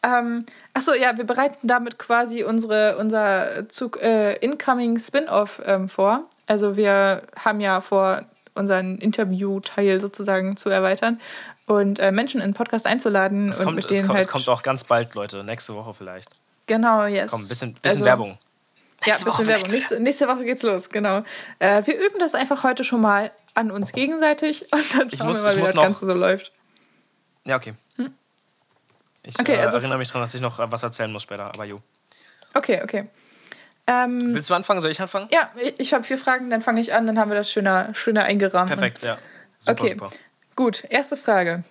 Ähm, achso, ja, wir bereiten damit quasi unsere, unser Zug, äh, Incoming Spin-Off ähm, vor. Also wir haben ja vor, unseren Interview-Teil sozusagen zu erweitern und äh, Menschen in den Podcast einzuladen Es und kommt, mit es, denen kommt, halt. es kommt auch ganz bald, Leute. Nächste Woche vielleicht. Genau, yes. Komm, ein bisschen, bisschen Also- Werbung. Ja, ein bisschen Woche Werbung. Nächste, nächste Woche geht's los, genau. Äh, wir üben das einfach heute schon mal an uns gegenseitig und dann schauen muss- wir mal, wie das noch- Ganze so läuft. Ja, okay. Ich Okay, äh, also- erinnere mich daran, dass ich noch äh, was erzählen muss später. Aber jo. Okay, okay. Ähm, Willst du anfangen? Soll ich anfangen? ja, ich- ich habe vier Fragen, dann fange ich an, dann haben wir das schöner, schöner eingerahmt. Perfekt, ja. Super, Okay, super. gut. Erste Frage.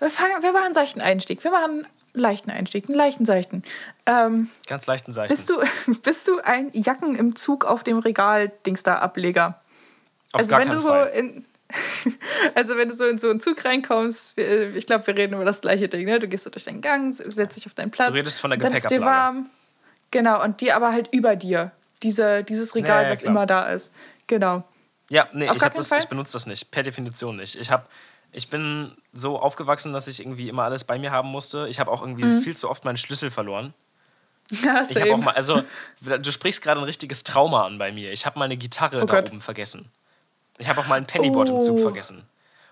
Wir, fangen, wir machen einen seichten Einstieg. Wir machen einen leichten Einstieg, einen leichten seichten. Ähm, Ganz leichten Seiten. bist, du, bist du ein Jacken im Zug auf dem Regal-Dings da Ableger? Auf also gar wenn keinen du so Fall. in also wenn du so in so einen Zug reinkommst, wir- ich glaube, wir reden über das gleiche Ding, ne? Du gehst so durch deinen Gang, setzt dich auf deinen Platz. Du redest von der dann ist dir warm. Genau, und die aber halt über dir. Diese, dieses Regal, Ja, ja, was immer da ist. Genau. Ja, nee, Auf ich, das, ich benutze das nicht. Per Definition nicht. Ich, hab, ich bin so aufgewachsen, dass ich irgendwie immer alles bei mir haben musste. Ich habe auch irgendwie Mhm. viel zu oft meinen Schlüssel verloren. Ja, Ich habe auch mal, also, du sprichst gerade ein richtiges Trauma an bei mir. Ich habe meine Gitarre Oh da Gott. oben vergessen. Ich habe auch mal ein Pennyboard im Zug Oh. vergessen.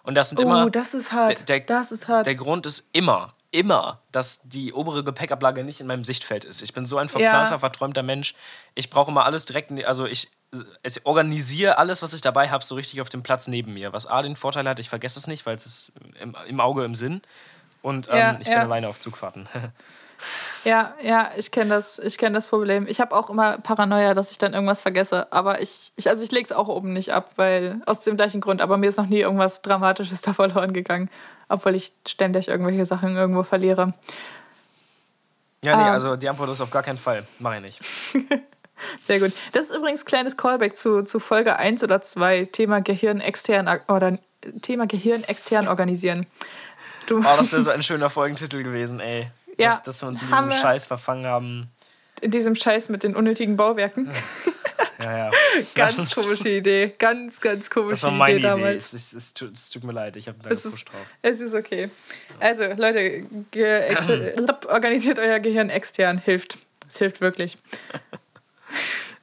Und das sind Oh, immer. das ist hart. Der, der, das ist hart. Der Grund ist immer, immer, dass die obere Gepäckablage nicht in meinem Sichtfeld ist. Ich bin so ein verplanter, Ja. verträumter Mensch. Ich brauche immer alles direkt, also ich, ich organisiere alles, was ich dabei habe, so richtig auf dem Platz neben mir. Was A den Vorteil hat, ich vergesse es nicht, weil es ist im, im Auge, im Sinn. Und ähm, Ja, ich ja. bin alleine auf Zugfahrten. Ja, ja, ich kenne das, ich kenne das Problem. Ich habe auch immer Paranoia, dass ich dann irgendwas vergesse. Aber ich, ich also ich lege es auch oben nicht ab, weil aus dem gleichen Grund. Aber mir ist noch nie irgendwas Dramatisches da verloren gegangen, obwohl ich ständig irgendwelche Sachen irgendwo verliere. Ja, nee, Ähm. also die Antwort ist auf gar keinen Fall. Mach ich nicht. Sehr gut. Das ist übrigens kleines Callback zu, zu Folge 1 oder 2, Thema Gehirn extern oder Thema Gehirn extern organisieren. Du, Oh, das wäre so ein schöner Folgentitel gewesen, ey. Ja, dass, dass wir uns in diesem Scheiß verfangen haben. in diesem Scheiß mit den unnötigen Bauwerken. Ja, ja. Ganz komische Idee. Ganz, ganz komische Das war meine Idee Idee. damals. Es, es, es, tut, es tut mir leid, ich habe da Es ist, drauf. es ist okay. Also, Leute, organisiert euer Gehirn extern. Hilft. Es hilft wirklich.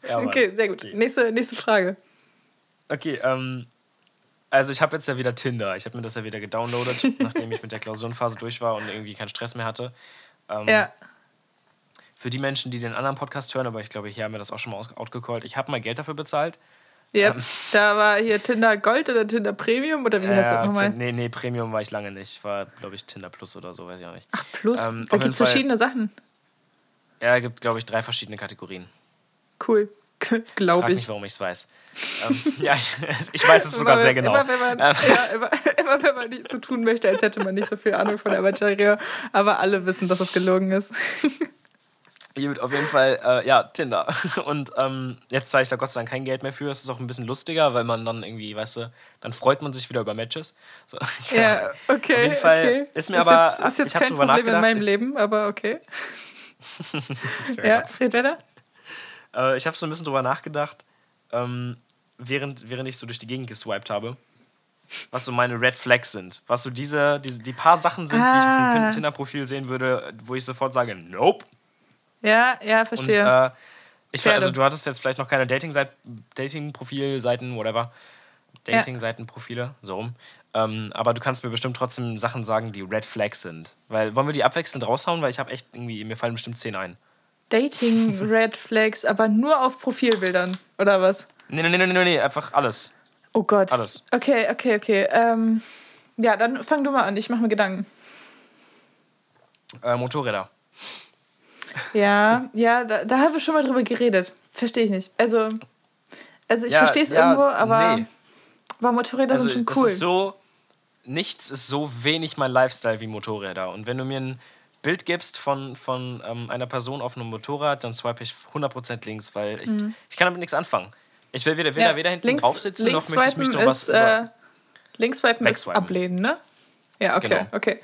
Ja. Okay, sehr gut. Okay. Nächste, nächste Frage. Okay, ähm, also ich habe jetzt ja wieder Tinder. Ich habe mir das ja wieder gedownloadet, nachdem ich mit der Klausurenphase durch war und irgendwie keinen Stress mehr hatte. Ähm, Ja. Für die Menschen, die den anderen Podcast hören, aber ich glaube, hier haben wir das auch schon mal outgecallt, ich habe mal Geld dafür bezahlt. Yep. Da war hier Tinder Gold oder Tinder Premium oder wie heißt das Ja, nochmal? nee, nee, Premium war ich lange nicht. War, glaube ich, Tinder Plus oder so, weiß ich auch nicht. Ach, plus. Ähm, da gibt es verschiedene Sachen. Ja, es gibt, glaube ich, drei verschiedene Kategorien. Cool. Glaube Frag ich. mich, warum ich es weiß. ähm, ja, ich, weiß es sogar Immer sehr genau. Immer wenn, man, Ähm. ja, immer, immer wenn man nicht so tun möchte, als hätte man nicht so viel Ahnung von der Materie. Aber alle wissen, dass das gelogen ist. Gut, auf jeden Fall, äh, ja, Tinder. Und ähm, jetzt zahle ich da Gott sei Dank kein Geld mehr für. Es ist auch ein bisschen lustiger, weil man dann irgendwie, weißt du, dann freut man sich wieder über Matches. So, Ja, okay. Auf jeden Fall okay. ist mir aber- Jetzt, ist jetzt kein Problem in meinem ist- Leben, aber okay. Ja, red weiter. Äh, ich habe so ein bisschen drüber nachgedacht, ähm, während, während ich so durch die Gegend geswiped habe, was so meine Red Flags sind. Was so diese, diese die paar Sachen sind, die ich auf Ah. einem Tinder-Profil sehen würde, wo ich sofort sage, nope. Ja, ja, Und verstehe. äh, ich Pferde. also du hattest jetzt vielleicht noch keine Dating-Profilseiten, whatever. Dating-Seitenprofile, so rum. Ähm, aber du kannst mir bestimmt trotzdem Sachen sagen, die Red Flags sind. Weil, wollen wir die abwechselnd raushauen? Weil ich habe echt irgendwie, mir fallen bestimmt zehn ein. Dating Red Flags, aber nur auf Profilbildern, oder was? Nee, nee, nee, nee, nee, einfach alles. Oh Gott. Alles. Okay, okay, okay. Ähm, ja, dann fang du mal an. Ich mache mir Gedanken. Äh, Motorräder. Ja, ja, da, da haben wir schon mal drüber geredet. Verstehe ich nicht. Also, also ich Ja, verstehe es ja, irgendwo, aber, nee. aber Motorräder Also, sind schon das cool. ist so, nichts ist so wenig mein Lifestyle wie Motorräder. Und wenn du mir ein Bild gibst von, von ähm, einer Person auf einem Motorrad, dann swipe ich 100% links, weil ich, ich kann damit nichts anfangen. Ich will weder, weder, Mhm. Ja, weder hinten links- drauf sitzen, noch links möchte ich mich noch was äh, Links swipen ist ablehnen, ne? Ja, okay, Genau. okay.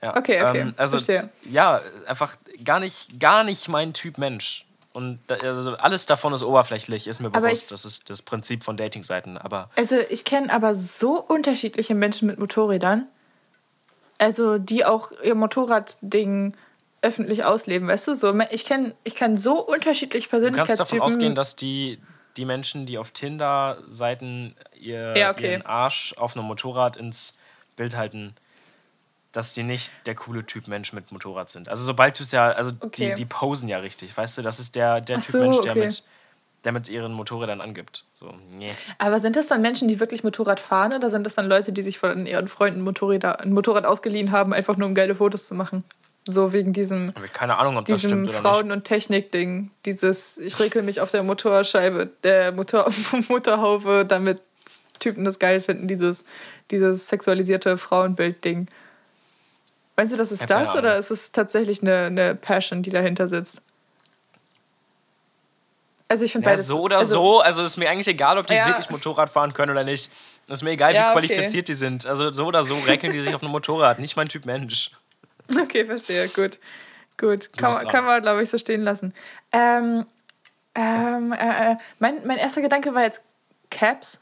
Ja, okay, okay, Ähm, also, verstehe. Ja, einfach gar nicht, gar nicht mein Typ Mensch. Und da, also alles davon ist oberflächlich, ist mir Aber bewusst. ich- das ist das Prinzip von Datingseiten. Aber Also ich kenne aber so unterschiedliche Menschen mit Motorrädern. Also die auch ihr Motorradding öffentlich ausleben, weißt du? So, ich kenne ich kenn so unterschiedliche du kannst Persönlichkeitstypen. davon ausgehen, dass die, die Menschen, die auf Tinder-Seiten ihr, Ja, okay. ihren Arsch auf einem Motorrad ins Bild halten, dass die nicht der coole Typ Mensch mit Motorrad sind. Also sobald du es ja, also Okay. die, die posen ja richtig, weißt du, das ist der, der Ach Typ so, Mensch, der, okay. mit, der mit ihren Motorrädern angibt. So, nee. Aber sind das dann Menschen, die wirklich Motorrad fahren oder sind das dann Leute, die sich von ihren Freunden Motorräder, ein Motorrad ausgeliehen haben, einfach nur um geile Fotos zu machen? So wegen diesem, keine Ahnung, ob das diesem. Frauen- und Technik-Ding. Dieses, ich rekel mich auf der Motorscheibe, der Motor, Motorhaube, damit Typen das geil finden, dieses, dieses sexualisierte Frauenbild-Ding. Meinst du, das ist Ja, das oder ist es tatsächlich eine, eine Passion, die dahinter sitzt? Also ich finde Ja, beides so oder also, so, also ist mir eigentlich egal, ob die Ja. wirklich Motorrad fahren können oder nicht. Ist mir egal, Ja, wie okay. qualifiziert die sind. Also so oder so räkeln die sich auf einem Motorrad. Nicht mein Typ Mensch. Okay, verstehe. Gut. Gut. Kann, man- kann man, glaube ich, so stehen lassen. Ähm, ähm, äh, äh, mein, mein erster Gedanke war jetzt Caps.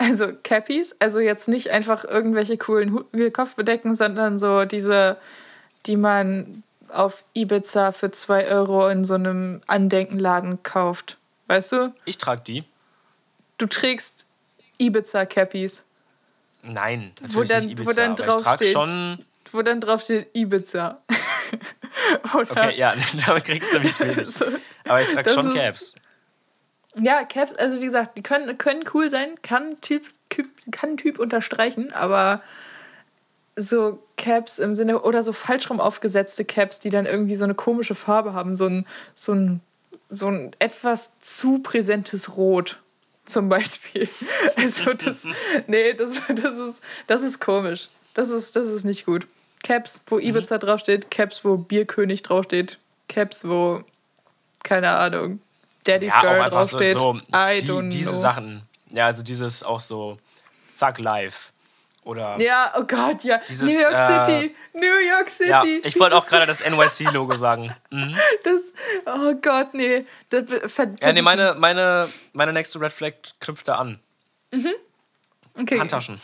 Also Cappies. Also jetzt nicht einfach irgendwelche coolen Kopfbedecken, sondern so diese, die man auf Ibiza für 2 Euro in so einem Andenkenladen kauft. Weißt du? Ich trage die. Du trägst Ibiza-Cappies, Nein, natürlich Wo dann- nicht Ibiza. wo dann draufsteht- schon. wo dann drauf steht Ibiza. Okay, ja, damit kriegst du mich wenig. so. Aber ich trage schon ist- Caps. Ja, Caps, also wie gesagt, die können, können cool sein, kann Typ, Typ, kann Typ unterstreichen, aber so Caps im Sinne oder so falsch rum aufgesetzte Caps, die dann irgendwie so eine komische Farbe haben, so ein, so ein, so ein etwas zu präsentes Rot zum Beispiel. Also das, nee, das, das, ist, das ist komisch. Das ist, das ist nicht gut. Caps, wo Ibiza mhm. draufsteht, Caps, wo Bierkönig draufsteht, Caps, wo, keine Ahnung, Daddy's ja, Girl draufsteht. So, so I die, don't diese know. Sachen. Ja, also dieses auch so Thug Life. Oder ja, oh Gott, ja. Dieses, New York äh, City, New York City. Ja, ich wollte auch gerade das NYC-Logo sagen. Mhm. Das, oh Gott, nee. Das, ja, nee, meine, meine, meine nächste Red Flag knüpft da an. Mhm. Okay. Handtaschen.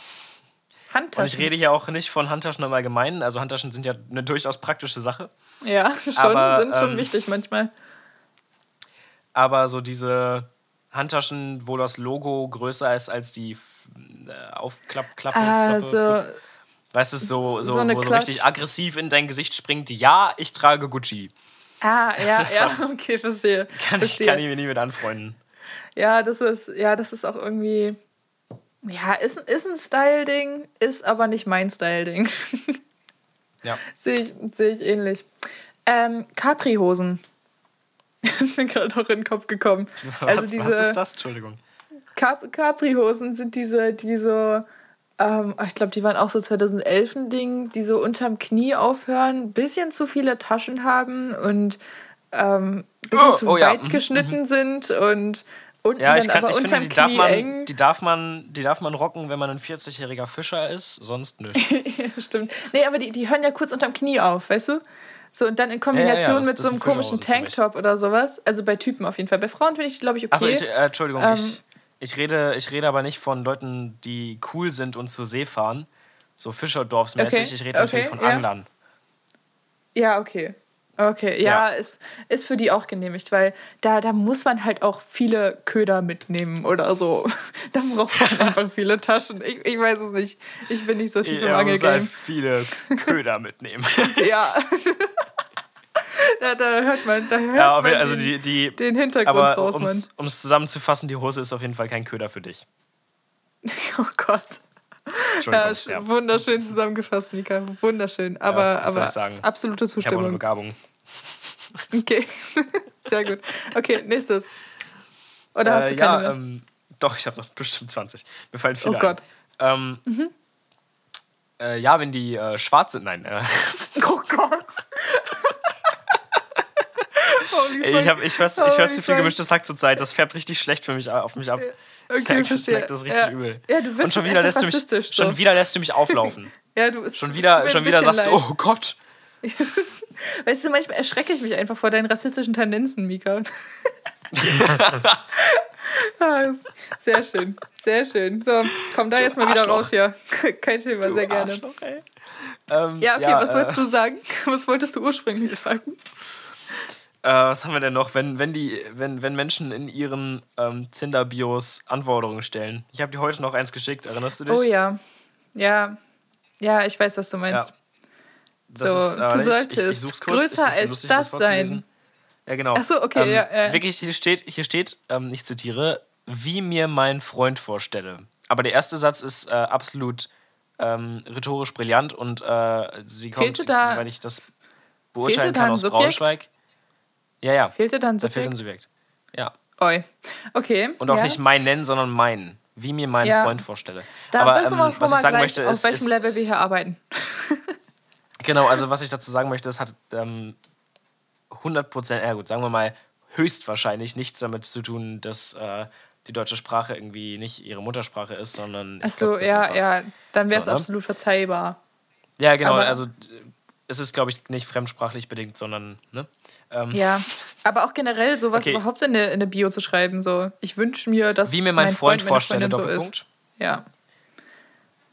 Handtaschen. Und ich rede hier auch nicht von Handtaschen im Allgemeinen. Also Handtaschen sind ja eine durchaus praktische Sache. Ja, schon, aber, sind schon ähm, wichtig manchmal. Aber so diese Handtaschen, wo das Logo größer ist als die äh, Aufklappklappe. Also, weißt du, so, so, so wo so richtig aggressiv in dein Gesicht springt, ja, ich trage Gucci. Ah, ja, ja, okay, verstehe. Kann, verstehe. Ich, kann ich mir nie mit anfreunden. Ja, das ist, ja, das ist auch irgendwie. Ja, ist, ist ein Style-Ding, ist aber nicht mein Style-Ding. ja. Sehe ich, seh ich ähnlich. Ähm, Capri-Hosen. ist mir gerade noch in den Kopf gekommen. Was, also diese, was ist das? Entschuldigung. Cap Capri-Hosen sind diese, die so, ähm, ich glaube, die waren auch so 2011 ein Ding, die so unterm Knie aufhören, bisschen zu viele Taschen haben und ähm, bisschen oh, zu oh, weit ja. Mhm, geschnitten mhm. sind und unten ja, dann kann, aber unterm finde, Knie man, eng. Die darf, man, die darf man rocken, wenn man ein 40-jähriger Fischer ist, sonst nicht. ja, stimmt. Nee, aber die, die hören ja kurz unterm Knie auf, weißt du? So, und dann in Kombination ja, ja, das, mit so einem komischen Tanktop oder sowas. Also bei Typen auf jeden Fall. Bei Frauen finde ich, glaube ich, okay. Ich, äh, Entschuldigung, ähm, ich, ich, rede, ich rede aber nicht von Leuten, die cool sind und zur See fahren. So Fischerdorfsmäßig. Okay, ich rede okay, natürlich von ja. Anglern. Ja, okay. Okay, ja, ja, Ist, ist für die auch genehmigt, weil da, da muss man halt auch viele Köder mitnehmen oder so. da braucht man einfach viele Taschen. Ich, ich weiß es nicht. Ich bin nicht so tief ja, im Angelgame. Man muss halt viele Köder mitnehmen. ja. Da, da, hört man, da hört ja, man also die, die, den Hintergrund aber raus, Um es zusammenzufassen, die Hose ist auf jeden Fall kein Köder für dich. oh Gott. Ja, ja, wunderschön zusammengefasst, Mika. Wunderschön. Aber, ja, was, was aber absolute Zustimmung. Ich eine Begabung. Okay, sehr gut. Okay, nächstes. Oder äh, hast du keine ja, mehr? Ähm, doch, ich habe noch bestimmt 20. Mir fallen viele Oh Gott. Ähm, mhm. äh, ja, wenn die äh, schwarz sind, nein. Äh. Oh Gott. Ey, ich, ich höre ich hör zu viel gemischtes Hack zur Zeit. Das färbt richtig schlecht für mich, auf mich ab. Okay, ich merke das, das richtig ja. übel. Ja, du Und schon wieder, lässt du mich, so. schon wieder lässt du mich auflaufen. ja, du bist Schon wieder, schon wieder sagst du, oh Gott. weißt du, manchmal erschrecke ich mich einfach vor deinen rassistischen Tendenzen, Mika. Ah, sehr schön, sehr schön. So, komm da jetzt mal wieder raus hier. Kein Thema, sehr gerne. Ähm, ja, okay, ja, was wolltest äh, du sagen? Was wolltest du ursprünglich sagen? Äh, was haben wir denn noch? Wenn, wenn, die, wenn, wenn Menschen in ihren ähm, Tinder-Bios Anforderungen stellen. Ich habe dir heute noch eins geschickt, erinnerst du dich? Oh ja. Ja. Ja, ich weiß, was du meinst. Ja. Das so, ist, äh, du solltest ich, ich größer als lustig, das, das sein. Ja, genau. Achso, okay, ähm, ja, ja. Wirklich, hier steht, hier steht ähm, ich zitiere, wie mir mein Freund vorstelle. Aber der erste Satz ist äh, absolut ähm, rhetorisch brillant und äh, sie kommt, da, soweit ich das beurteilen kann, aus Braunschweig. Ja, ja. Fehlte dann Subjekt? Da fehlt ein Subjekt. Ja. Oi. Okay. Und auch ja. nicht mein nennen, sondern mein. Wie mir mein ja. Freund vorstelle. Da Aber wissen wir ähm, schon was mal ich sagen gleich, möchte, ist, auf welchem ist, Level wir hier arbeiten. genau, also was ich dazu sagen möchte, es hat ähm, 100 Prozent, ja gut, sagen wir mal, höchstwahrscheinlich nichts damit zu tun, dass äh, die deutsche Sprache irgendwie nicht ihre Muttersprache ist, sondern. Achso, ja, ja, dann wäre es so, ne? absolut verzeihbar. Ja, genau, Aber also es ist, glaube ich, nicht fremdsprachlich bedingt, sondern, ne? Ähm. Ja, aber auch generell sowas okay. überhaupt in eine, in eine Bio zu schreiben, so, ich wünsche mir, dass Wie mir mein, mein Freund, Freund vorstelle, so ist. Ja.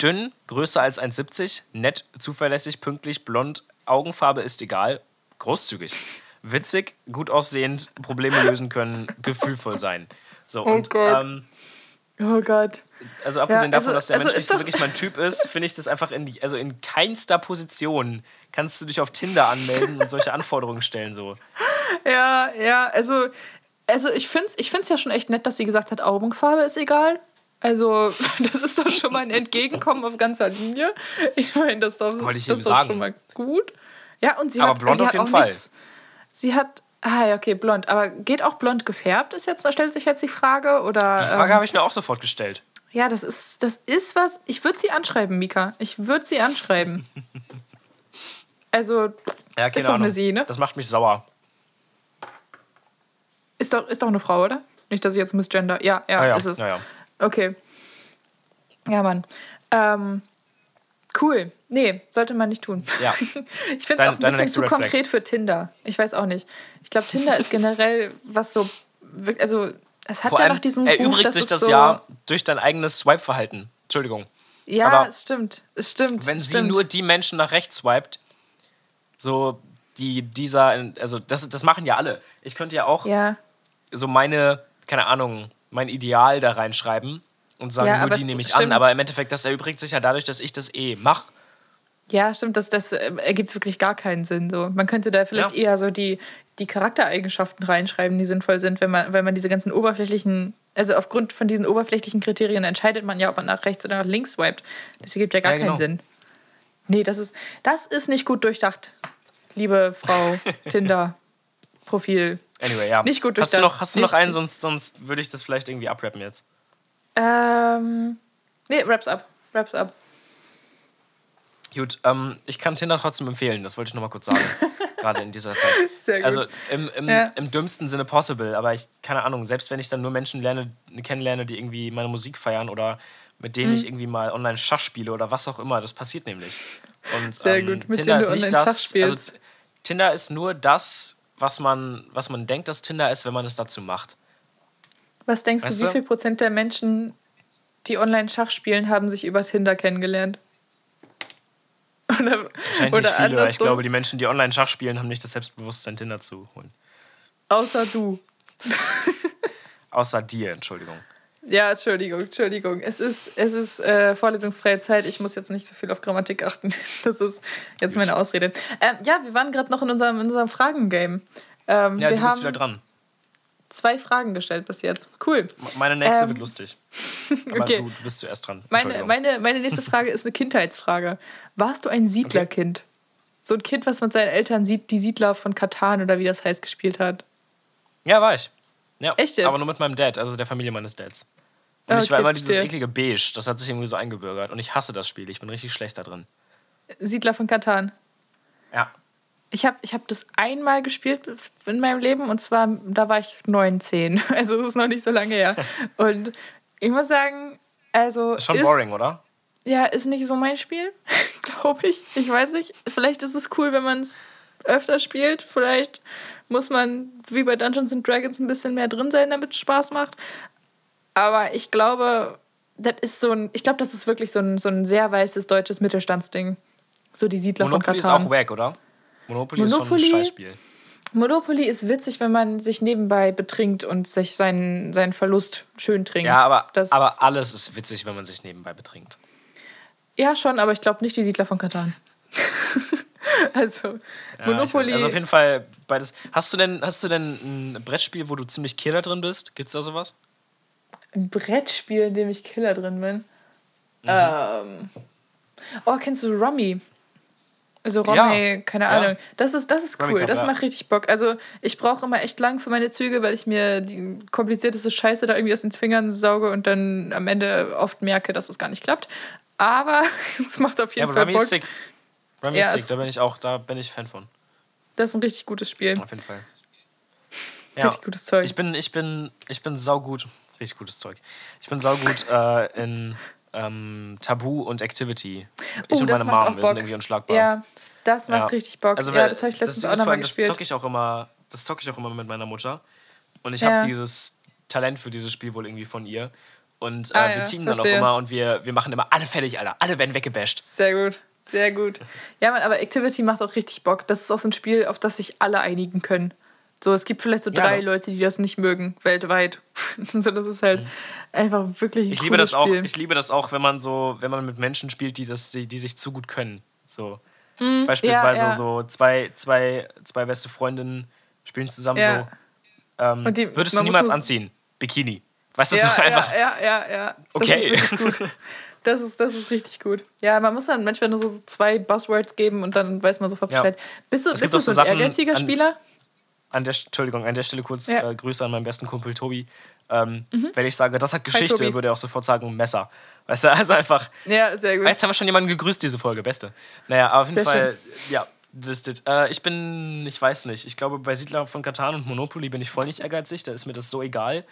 Dünn, größer als 1,70, nett, zuverlässig, pünktlich, blond, Augenfarbe ist egal, großzügig, witzig, gut aussehend, Probleme lösen können, gefühlvoll sein. So, oh und, Gott. Ähm, oh Gott. Also abgesehen ja, also, davon, dass der also Mensch nicht so wirklich mein Typ ist, finde ich das einfach in, also in keinster Position kannst du dich auf Tinder anmelden und solche Anforderungen stellen. So. Ja, ja, also, also ich finde es ich find's ja schon echt nett, dass sie gesagt hat, Augenfarbe ist egal. Also, das ist doch schon mal ein Entgegenkommen auf ganzer Linie. Ich meine, das ist doch, das ist doch sagen. schon mal gut. Ja, und sie Aber hat, blond sie auf jeden auch Fall. nichts. Sie hat. Ah, ja, okay, blond. Aber geht auch blond gefärbt, ist jetzt, da stellt sich jetzt die Frage? Oder, Die Frage ähm, habe ich mir auch sofort gestellt. ja, das ist, das ist was. Ich würde sie anschreiben, Mika. Ich würde sie anschreiben. Also, Ja, ist doch eine Sie, ne? Das macht mich sauer. ist doch, ist doch eine Frau, oder? Nicht, dass ich jetzt misgender. Ja, ja, Ah, ja. ist es. Ja. Okay. Ja, Mann. Ähm, cool. Nee, sollte man nicht tun. Ja. Ich finde es auch ein bisschen zu konkret für Tinder. Ich weiß auch nicht. Ich glaube, Tinder ist generell was so. Also, es hat Vor ja noch diesen Ruf, erübrigt dass sich das so, ja durch dein eigenes Swipe-Verhalten. Entschuldigung. Ja, aber es stimmt. Es stimmt. Wenn es sie stimmt. nur die Menschen nach rechts swiped, so die dieser, also das, das machen ja alle. Ich könnte ja auch Ja, so meine, keine Ahnung, mein Ideal da reinschreiben und sagen, Ja, nur die nehme ich stimmt. an. Aber im Endeffekt, das erübrigt sich ja dadurch, dass ich das eh mache. Ja, stimmt. Das, das äh, ergibt wirklich gar keinen Sinn. So. Man könnte da vielleicht Ja. eher so die, die Charaktereigenschaften reinschreiben, die sinnvoll sind, wenn man, wenn man diese ganzen oberflächlichen, also aufgrund von diesen oberflächlichen Kriterien entscheidet man ja, ob man nach rechts oder nach links swiped. Das ergibt ja gar Ja, genau. keinen Sinn. Nee, das ist, das ist nicht gut durchdacht, liebe Frau Tinder-Profil. Anyway, ja. Nicht gut hast du durchdacht. noch, hast du noch einen, sonst, sonst würde ich das vielleicht irgendwie abrappen jetzt. Ähm, nee, wraps up. Wraps up. Gut, ähm, ich kann Tinder trotzdem empfehlen, das wollte ich noch mal kurz sagen. Gerade in dieser Zeit. Sehr gut. Also im, im, Ja. im dümmsten Sinne possible, aber ich, keine Ahnung, selbst wenn ich dann nur Menschen lerne, kennenlerne, die irgendwie meine Musik feiern oder mit Mhm. denen ich irgendwie mal online Schach spiele oder was auch immer, das passiert nämlich. Und, Sehr ähm, gut, mit Tinder denen ist nicht das, also. Tinder ist nur das, was man, was man denkt, dass Tinder ist, wenn man es dazu macht. Was denkst Weißt du, wie viel Prozent der Menschen, die online Schach spielen, haben sich über Tinder kennengelernt? Oder, Wahrscheinlich oder nicht viele, weil ich andersrum, glaube, die Menschen, die online Schach spielen, haben nicht das Selbstbewusstsein, Tinder zu holen. außer du. Außer dir, Entschuldigung. Ja, Entschuldigung, Entschuldigung. Es ist, es ist äh, vorlesungsfreie Zeit. Ich muss jetzt nicht so viel auf Grammatik achten. Das ist jetzt meine Ausrede. Ähm, ja, wir waren gerade noch in unserem, in unserem Fragengame. Ähm, Ja, wir du bist haben wieder dran. Zwei Fragen gestellt bis jetzt. Cool. Meine nächste Ähm, wird lustig. Aber okay. du, du bist zuerst dran. Meine, meine, meine nächste Frage ist eine Kindheitsfrage. Warst du ein Siedlerkind? So ein Kind, was mit seinen Eltern sieht, die Siedler von Katan oder wie das heißt, gespielt hat. Ja, war ich. Ja, Echt jetzt? Aber nur mit meinem Dad, also der Familie meines Dads. Und Ah, ich war okay, immer dieses verstehe. eklige Beige, das hat sich irgendwie so eingebürgert. Und ich hasse das Spiel, ich bin richtig schlecht da drin. Siedler von Katan. Ja. Ich habe ich hab das einmal gespielt in meinem Leben und zwar, da war ich 19. Also das ist noch nicht so lange her. Und ich muss sagen, also. Ist schon boring, oder? Ja, ist nicht so mein Spiel, glaube ich. Ich weiß nicht. Vielleicht ist es cool, wenn man es öfter spielt. Vielleicht muss man, wie bei Dungeons and Dragons, ein bisschen mehr drin sein, damit es Spaß macht. Aber ich glaube, das ist so ein, ich glaube, das ist wirklich so ein, so ein sehr weißes deutsches Mittelstandsding. So die Siedler Monopoly von ist Katan. auch wack, oder? Monopoly, Monopoly? ist schon ein Scheißspiel. Monopoly ist witzig, wenn man sich nebenbei betrinkt und sich seinen, seinen Verlust schön trinkt. Ja, aber, das, aber alles ist witzig, wenn man sich nebenbei betrinkt. Ja, schon, aber ich glaube nicht die Siedler von Katan. also, Ja, Monopoly. Also auf jeden Fall beides. Hast du denn, hast du denn ein Brettspiel, wo du ziemlich Killer drin bist? Gibt's da sowas? ein Brettspiel, in dem ich Killer drin bin. Mhm. Ähm. Oh, kennst du Rummy? Also Rummy, Ja. keine Ja. Ahnung. Das ist, das ist cool, Cup, das ja. macht richtig Bock. Also ich brauche immer echt lang für meine Züge, weil ich mir die komplizierteste Scheiße da irgendwie aus den Fingern sauge und dann am Ende oft merke, dass es gar nicht klappt. Aber es macht auf Ja, jeden aber Fall Rummy Bock. ist sick. Rummy Ja, ist sick, da bin ich auch, da bin ich Fan von. Das ist ein richtig gutes Spiel. Auf jeden Fall. Ja, Richtig gutes Zeug. ich bin, ich bin, ich bin saugut. Richtig gutes Zeug. Ich bin saugut äh, in ähm, Tabu und Activity. Ich Oh, und das meine macht Mom, wir sind Bock. irgendwie unschlagbar. Ja, das macht Ja. richtig Bock. Also, ja, das habe ich letztens Ding auch nochmal allem, Das gespielt. zocke ich auch immer, das zocke ich auch immer mit meiner Mutter. Und ich Ja. habe dieses Talent für dieses Spiel wohl irgendwie von ihr. Und äh, Ah, wir teamen dann auch immer und wir, wir machen immer alle fertig, Alter. Alle werden weggebasht. Sehr gut, sehr gut. Ja, Mann, aber Activity macht auch richtig Bock. Das ist auch so ein Spiel, auf das sich alle einigen können. So, es gibt vielleicht so Ja, drei ne? Leute, die das nicht mögen, weltweit. so, das ist halt einfach wirklich ein Mhm. Ich liebe das auch, Spiel. ich liebe das auch, wenn man so, wenn man mit Menschen spielt, die das, die, die sich zu gut können. So. Mhm, Beispielsweise ja, ja. so zwei, zwei, zwei beste Freundinnen spielen zusammen Ja. so. Ähm, die- würdest du niemals anziehen? Bikini. Weißt du, ja, so einfach. ja, ja, ja, ja. Okay. Das ist wirklich gut. Das ist, das ist richtig gut. Ja, man muss dann manchmal nur so zwei Buzzwords geben und dann weiß man sofort Ja. Bescheid. Bist du, bist du so ein ehrgeiziger an- Spieler? An der, Entschuldigung, an der Stelle kurz Ja. äh, Grüße an meinen besten Kumpel Tobi. Ähm, Wenn ich sage, das hat Geschichte, Tobi. würde er auch sofort sagen, Messer. Weißt du, also einfach. Ja, sehr gut. Jetzt haben wir schon jemanden gegrüßt, diese Folge. Beste. Naja, aber auf jeden Sehr Fall, ja, listed. Äh, ich bin, ich weiß nicht, ich glaube, bei Siedler von Katan und Monopoly bin ich voll nicht ehrgeizig. Da ist mir das so egal,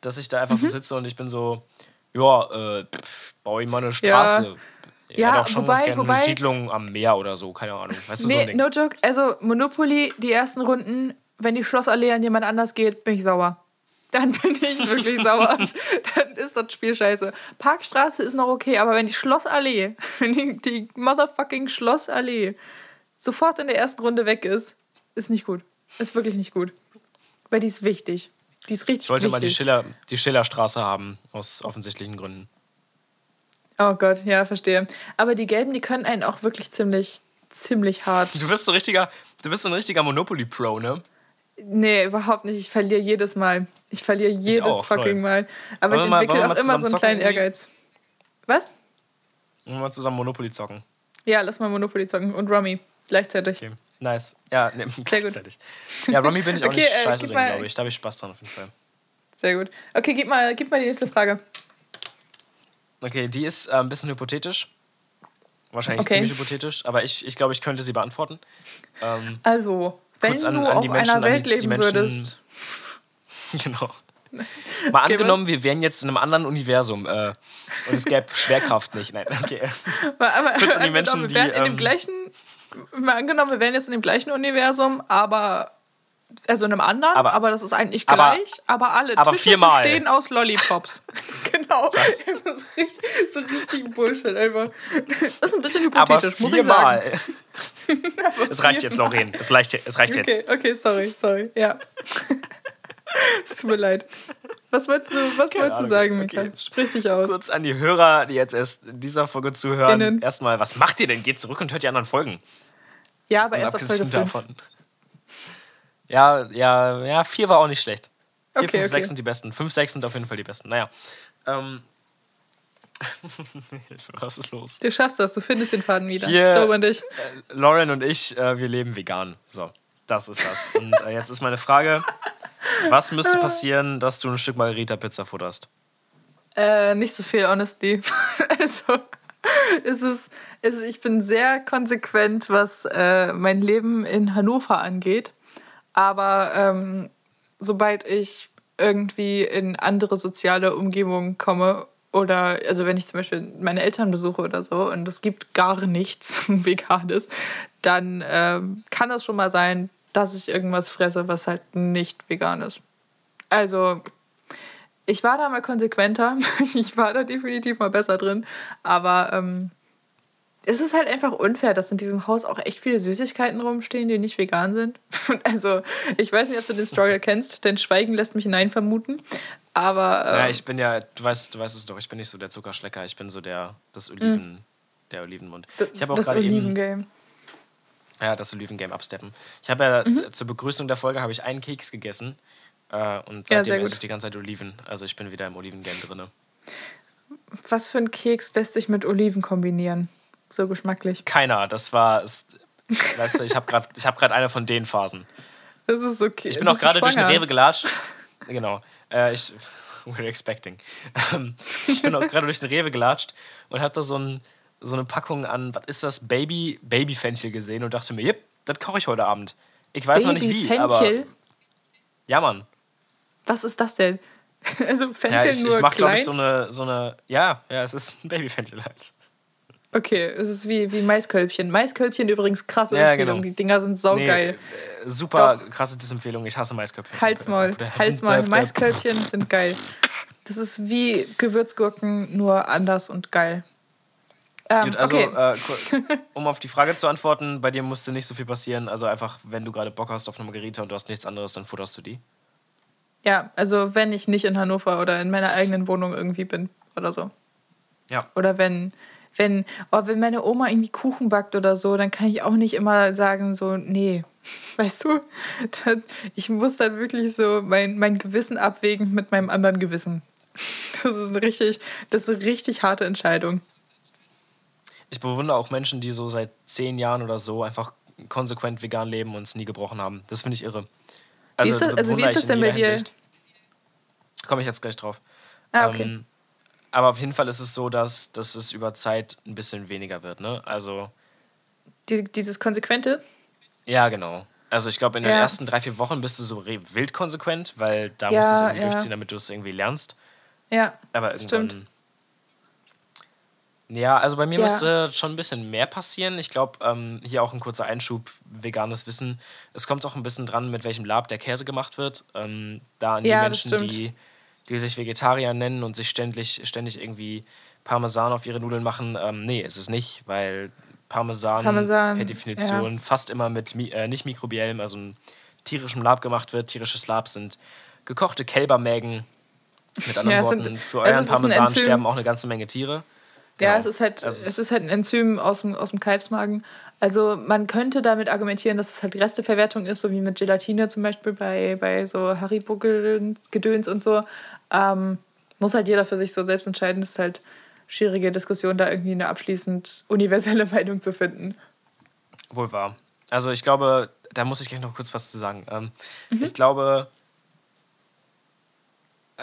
dass ich da einfach Mhm. so sitze und ich bin so, ja, äh, baue ich mal eine Straße. Ich Ja, hätte auch schon ganz wobei- gerne wobei- eine Siedlung am Meer oder so, keine Ahnung. Weißt du, so Nee, Ding. no joke. Also Monopoly, die ersten Runden, wenn die Schlossallee an jemand anders geht, bin ich sauer. Dann bin ich wirklich sauer. Dann ist das Spiel scheiße. Parkstraße ist noch okay, aber wenn die Schlossallee, wenn die, die motherfucking Schlossallee sofort in der ersten Runde weg ist, ist nicht gut. Ist wirklich nicht gut. Weil die ist wichtig. Die ist richtig Ich wollte mal die, wichtig. Schiller, die Schillerstraße haben, aus offensichtlichen Gründen. Oh Gott, ja, verstehe. Aber die Gelben, die können einen auch wirklich ziemlich, ziemlich hart. Du bist so richtiger, du bist so ein richtiger Monopoly-Pro, ne? Nee, überhaupt nicht. Ich verliere jedes Mal. Ich verliere jedes auch, fucking Mal. Aber ich mal- entwickle wir auch mal immer so einen kleinen irgendwie? Ehrgeiz. Was? Wollen wir mal zusammen Monopoly zocken. Ja, lass mal Monopoly zocken und Rummy gleichzeitig. Okay, nice. Ja, ne, gut. gleichzeitig. Ja, Rummy bin ich auch Okay, nicht äh, scheiße gib drin, mal- glaube ich. Da habe ich Spaß dran auf jeden Fall. Sehr gut. Okay, gib mal, gib mal die nächste Frage. Okay, die ist äh, ein bisschen hypothetisch. Wahrscheinlich Okay. ziemlich hypothetisch, aber ich, ich glaube, ich könnte sie beantworten. Ähm, Also, wenn an- du an auf die Menschen, einer die- Welt die leben Menschen- würdest. genau. Mal Okay, angenommen, wir wären jetzt in einem anderen Universum äh, und es gäbe Schwerkraft nicht. Nein, okay. Mal, aber, Kurz an die Menschen, wir die, wären in dem ähm, gleichen. Mal angenommen, wir wären jetzt in dem gleichen Universum, aber. Also in einem anderen, aber, Aber- das ist eigentlich aber- gleich, aber alle aber Tische viermal. bestehen aus Lollipops. genau. Das ist richtig, so richtig Bullshit einfach. Das ist ein bisschen Aber hypothetisch, muss ich sagen. viermal. Es reicht jetzt, Lauren. Es reicht, es reicht jetzt. Okay, okay, sorry, sorry. Ja. es tut mir leid. Was wolltest du, was wolltest du sagen, Okay. Mika? Sprich dich aus. Kurz an die Hörer, die jetzt erst dieser Folge zuhören. Innen. Erstmal, was macht ihr denn? Geht zurück und hört die anderen Folgen. Ja, aber Und erst auf Folge abgesehen 5. davon. Ja, ja, ja, vier war auch nicht schlecht. Vier, Okay, fünf, okay. sechs sind die besten. Fünf, sechs sind auf jeden Fall die besten. Naja. Ähm. Was ist los? Du schaffst das, du findest den Faden wieder. Hier- Ich glaube an dich. Lauren und ich, äh, wir leben vegan. So, das ist das. Und äh, jetzt ist meine Frage: Was müsste passieren, dass du ein Stück Margarita-Pizza futterst? Äh, nicht so viel, honestly. also, es ist, es ich bin sehr konsequent, was äh, mein Leben in Hannover angeht. Aber ähm, sobald ich irgendwie in andere soziale Umgebungen komme oder, also wenn ich zum Beispiel meine Eltern besuche oder so und es gibt gar nichts Veganes, dann ähm, kann es schon mal sein, dass ich irgendwas fresse, was halt nicht vegan ist. Also, ich war da mal konsequenter. Ich war da definitiv mal besser drin. Aber ähm, es ist halt einfach unfair, dass in diesem Haus auch echt viele Süßigkeiten rumstehen, die nicht vegan sind. Also, ich weiß nicht, ob du den Struggle kennst. Dein Schweigen lässt mich hinein vermuten. Aber ähm, Ja, ich bin ja, du weißt, du weißt es doch, ich bin nicht so der Zuckerschlecker, ich bin so der, das Oliven, der Olivenmund. Ich habe auch das gerade eben, Olivengame. ja, das Olivengame absteppen. Ich habe ja Mhm. zur Begrüßung der Folge habe ich einen Keks gegessen äh, und Ja, seitdem sehr esse ich die ganze Zeit Oliven. Also ich bin wieder im Olivengame drinne. Was für ein Keks lässt sich mit Oliven kombinieren? So geschmacklich. Keiner, das war, ist, weißt du, ich habe gerade, ich habe gerade eine von den Phasen. Das ist okay. Ich bin auch gerade durch eine Rewe gelatscht. Genau. Äh, ich, we're expecting. Ähm, ich bin auch gerade durch eine Rewe gelatscht und habe da so, ein, so eine Packung an, was ist das, Baby, Babyfenchel gesehen und dachte mir, yep, das koche ich heute Abend. Ich weiß noch nicht wie, aber Fenchel? ja, Mann. Was ist das denn? Also Fenchel Ja, ich, nur ich mache, glaube klein? ich, so eine, so eine, ja, ja, es ist ein Babyfenchel halt. Okay, es ist wie, wie Maiskölbchen. Maiskölbchen übrigens krasse Ja, Empfehlung. genau. Die Dinger sind saugeil. Nee, äh, super Doch. krasse Disempfehlung. Ich hasse Maisköpfe. Halsmaul, Halsmaul. Maiskölbchen sind geil. Das ist wie Gewürzgurken, nur anders und geil. Ähm, Gut, also, okay. äh, um auf die Frage zu antworten, bei dir musste nicht so viel passieren. Also einfach, wenn du gerade Bock hast auf eine Margarita und du hast nichts anderes, dann futterst du die. Ja, also wenn ich nicht in Hannover oder in meiner eigenen Wohnung irgendwie bin oder so. Ja. Oder wenn, wenn, oh, wenn meine Oma irgendwie Kuchen backt oder so, dann kann ich auch nicht immer sagen, so, nee, Weißt du? Ich muss dann wirklich so mein, mein Gewissen abwägen mit meinem anderen Gewissen. Das ist eine richtig, das ist eine richtig harte Entscheidung. Ich bewundere auch Menschen, die so seit zehn Jahren oder so einfach konsequent vegan leben und es nie gebrochen haben. Das finde ich irre. Also, wie ist das, also wie ist das denn bei dir? Komme ich jetzt gleich drauf. Ah, okay. Ähm, aber auf jeden Fall ist es so, dass, dass es über Zeit ein bisschen weniger wird. Ne? Also Die, dieses Konsequente? Ja, genau. Also ich glaube, in den Ja. ersten drei, vier Wochen bist du so wild konsequent, weil da Ja, musst du es irgendwie ja. durchziehen, damit du es irgendwie lernst. Ja, Aber irgendwann. stimmt. Ja, also bei mir Ja. müsste schon ein bisschen mehr passieren. Ich glaube, ähm, hier auch ein kurzer Einschub, veganes Wissen. Es kommt auch ein bisschen dran, mit welchem Lab der Käse gemacht wird. Ähm, da an die Menschen, die, die sich Vegetarier nennen und sich ständig, ständig irgendwie Parmesan auf ihre Nudeln machen. Ähm, nee, ist es nicht, weil Parmesan, Parmesan, per Definition fast immer mit mi äh, nicht mikrobiellem, also einem tierischen Lab gemacht wird. Tierisches Lab sind gekochte Kälbermägen. Mit anderen Ja, es sind- Worten, für also euren Parmesan sterben auch eine ganze Menge Tiere. Ja, Genau. es ist halt, Also es ist halt ein Enzym aus dem, aus dem Kalbsmagen. Also man könnte damit argumentieren, dass es halt Resteverwertung ist, so wie mit Gelatine zum Beispiel bei, bei so Haribo-Gedöns und so. Ähm, muss halt jeder für sich so selbst entscheiden. Das ist halt schwierige Diskussion, da irgendwie eine abschließend universelle Meinung zu finden. Wohl wahr. Also ich glaube, da muss ich gleich noch kurz was zu sagen. Ähm, Mhm. Ich glaube,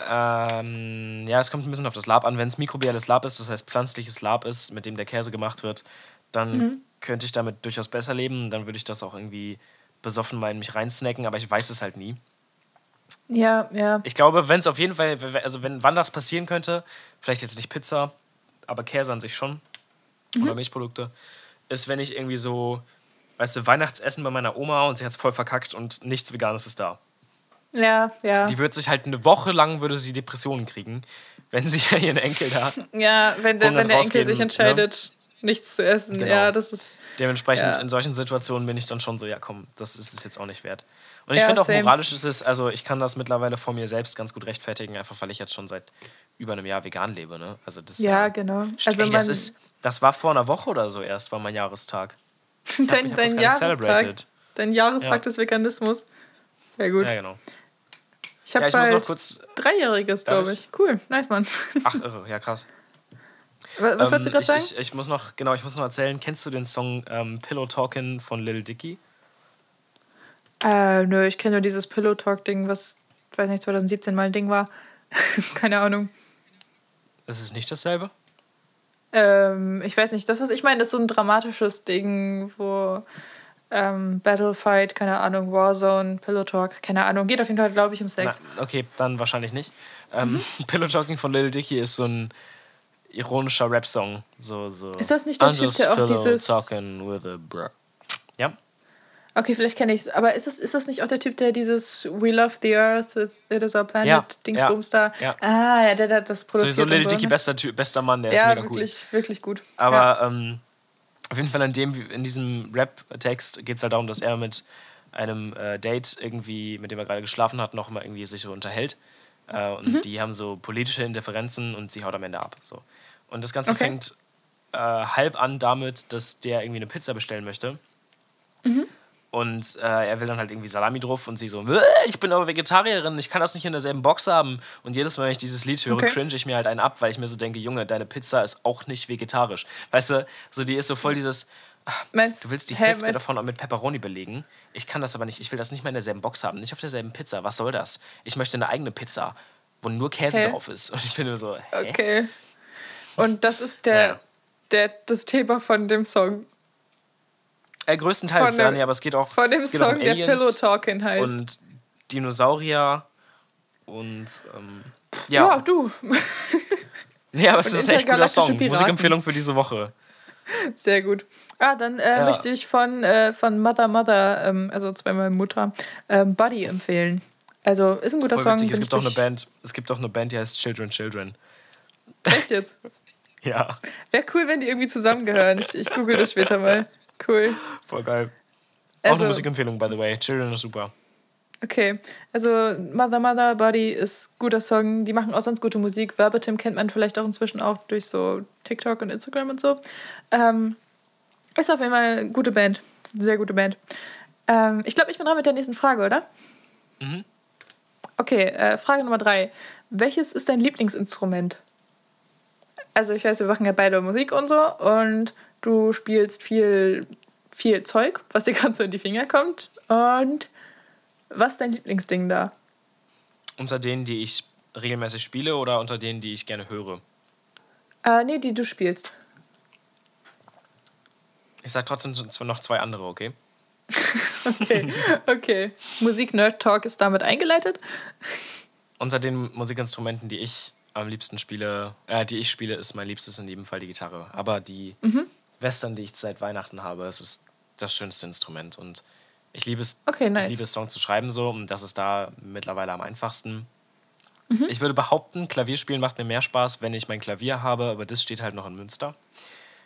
ähm, ja, es kommt ein bisschen auf das Lab an. Wenn es mikrobielles Lab ist, das heißt pflanzliches Lab ist, mit dem der Käse gemacht wird, dann Mhm. könnte ich damit durchaus besser leben. Dann würde ich das auch irgendwie besoffen mal in mich reinsnacken, aber ich weiß es halt nie. Ja, ja. Ich glaube, wenn es auf jeden Fall, also wenn wann das passieren könnte, vielleicht jetzt nicht Pizza, aber Käse an sich schon oder Milchprodukte, ist, wenn ich irgendwie so, weißt du, Weihnachtsessen bei meiner Oma und sie hat es voll verkackt und nichts Veganes ist da. Ja, ja. Die wird sich halt eine Woche lang würde sie Depressionen kriegen, wenn sie ihren Enkel da. Ja, wenn der, 100 wenn der Enkel sich entscheidet, nichts zu essen. Genau. Ja, das ist. Dementsprechend Ja. in solchen Situationen bin ich dann schon so, ja komm, das ist es jetzt auch nicht wert. Und ich Ja, finde auch same. moralisch ist es, also ich kann das mittlerweile vor mir selbst ganz gut rechtfertigen, einfach weil ich jetzt schon seit über einem Jahr vegan lebe. Ne? Also das, Ja, genau. Also ey, das ist, das war vor einer Woche oder so erst, war mein Jahrestag. Dein dein Jahrestag. Dein Jahrestag Ja. des Veganismus. Sehr gut. Ja, genau. Ich habe Ja, ich muss noch bald kurz. Dreijähriges, glaube ich. Cool, nice, Mann. Ach, irre, ja krass. Was, was Ähm, wolltest du gerade ich, sagen? Ich, ich muss noch, genau, ich muss noch erzählen, kennst du den Song ähm, Pillow Talkin' von Lil Dicky? äh, nö, ich kenne nur dieses Pillow Talk-Ding, was, weiß nicht, 2017 mal ein Ding war. Keine Ahnung. Ist es nicht dasselbe? Ähm, ich weiß nicht, das, was ich meine, ist so ein dramatisches Ding, wo ähm, Battlefight, keine Ahnung, Warzone, Pillow Talk, keine Ahnung. Geht auf jeden Fall, glaube ich, um Sex. Na, okay, dann wahrscheinlich nicht. Ähm, Mhm. Pillow Talking von Lil Dicky ist so ein ironischer Rap-Song. So, so. Ist das nicht der Typ, der auch pillow dieses- Talking with a bro. Ja, Okay, vielleicht kenne ich es. Aber ist das, ist das nicht auch der Typ, der dieses We Love the Earth, It is our planet, Ja, Dingsbums da? ja. Ah, ja, der, der hat das produziert. sowieso und so, Dicky, ne? bester, Typ, bester Mann, der ist Ja, mega wirklich, wirklich gut. cool. Aber ähm, auf jeden Fall in, dem, in diesem Rap-Text geht es halt darum, dass er mit einem äh, Date irgendwie, mit dem er gerade geschlafen hat, noch mal irgendwie sich unterhält. Äh, und Mhm. die haben so politische Indifferenzen und sie haut am Ende ab. So. Und das Ganze Okay. fängt äh, halb an damit, dass der irgendwie eine Pizza bestellen möchte. Mhm. Und äh, er will dann halt irgendwie Salami drauf und sie so, "Äh, ich bin aber Vegetarierin, ich kann das nicht in derselben Box haben. Und jedes Mal, wenn ich dieses Lied höre, Okay. cringe ich mir halt einen ab, weil ich mir so denke, Junge, deine Pizza ist auch nicht vegetarisch. Weißt du, so die ist so voll dieses, Meinst, du willst die hä, Hälfte davon auch mit Pepperoni belegen. Ich kann das aber nicht, ich will das nicht mehr in derselben Box haben, nicht auf derselben Pizza. Was soll das? Ich möchte eine eigene Pizza, wo nur Käse Hä? drauf ist. Und ich bin nur so, hä? Okay. Und das ist der, Ja. der, das Thema von dem Song. Äh, größtenteils, Von dem- ja, nee, aber es geht auch, Von dem Song, um der Pillow Talking heißt. und Dinosaurier und ähm, ja. ja. du. Nee, aber es Und ist ein echt guter intergalaktische Song. Piraten. Musikempfehlung für diese Woche. Sehr gut. Ah, dann äh, Ja. möchte ich von, äh, von Mother Mother, ähm, also zweimal Mutter, ähm, Buddy empfehlen. Also ist ein guter Voll Song. witzig, es gibt auch eine Band, es gibt auch eine Band, die heißt Children Children. Echt jetzt? Ja, Wäre cool, wenn die irgendwie zusammengehören. Ich, ich google das später mal. Cool. voll geil. auch Also- eine Musikempfehlung, by the way. Children ist super. Okay, also Mother Mother Body ist guter Song. Die machen auch sonst gute Musik. Verbatim kennt man vielleicht auch inzwischen auch durch so TikTok und Instagram und so. Ähm, ist auf jeden Fall eine gute Band. Sehr gute Band. Ähm, ich glaube, ich bin dran mit der nächsten Frage, oder? Mhm. Okay, äh, Frage Nummer drei. Welches ist dein Lieblingsinstrument? Also ich weiß, wir machen ja beide Musik und so und du spielst viel, viel Zeug, was dir gerade so in die Finger kommt. Und was ist dein Lieblingsding da? Unter denen, die ich regelmäßig spiele oder unter denen, die ich gerne höre? Äh, nee, die du spielst. Ich sag trotzdem noch zwei andere, okay? Okay, okay. Musik-Nerd-Talk ist damit eingeleitet. Unter den Musikinstrumenten, die ich am liebsten spiele, äh, die ich spiele, ist mein liebstes in jedem Fall die Gitarre. Aber die Mhm. Western, die ich seit Weihnachten habe, es ist das schönste Instrument. Und ich liebe es, Okay, nice. ich liebe es, Songs zu schreiben so. Und das ist da mittlerweile am einfachsten. Mhm. Ich würde behaupten, Klavierspielen macht mir mehr Spaß, wenn ich mein Klavier habe, aber das steht halt noch in Münster.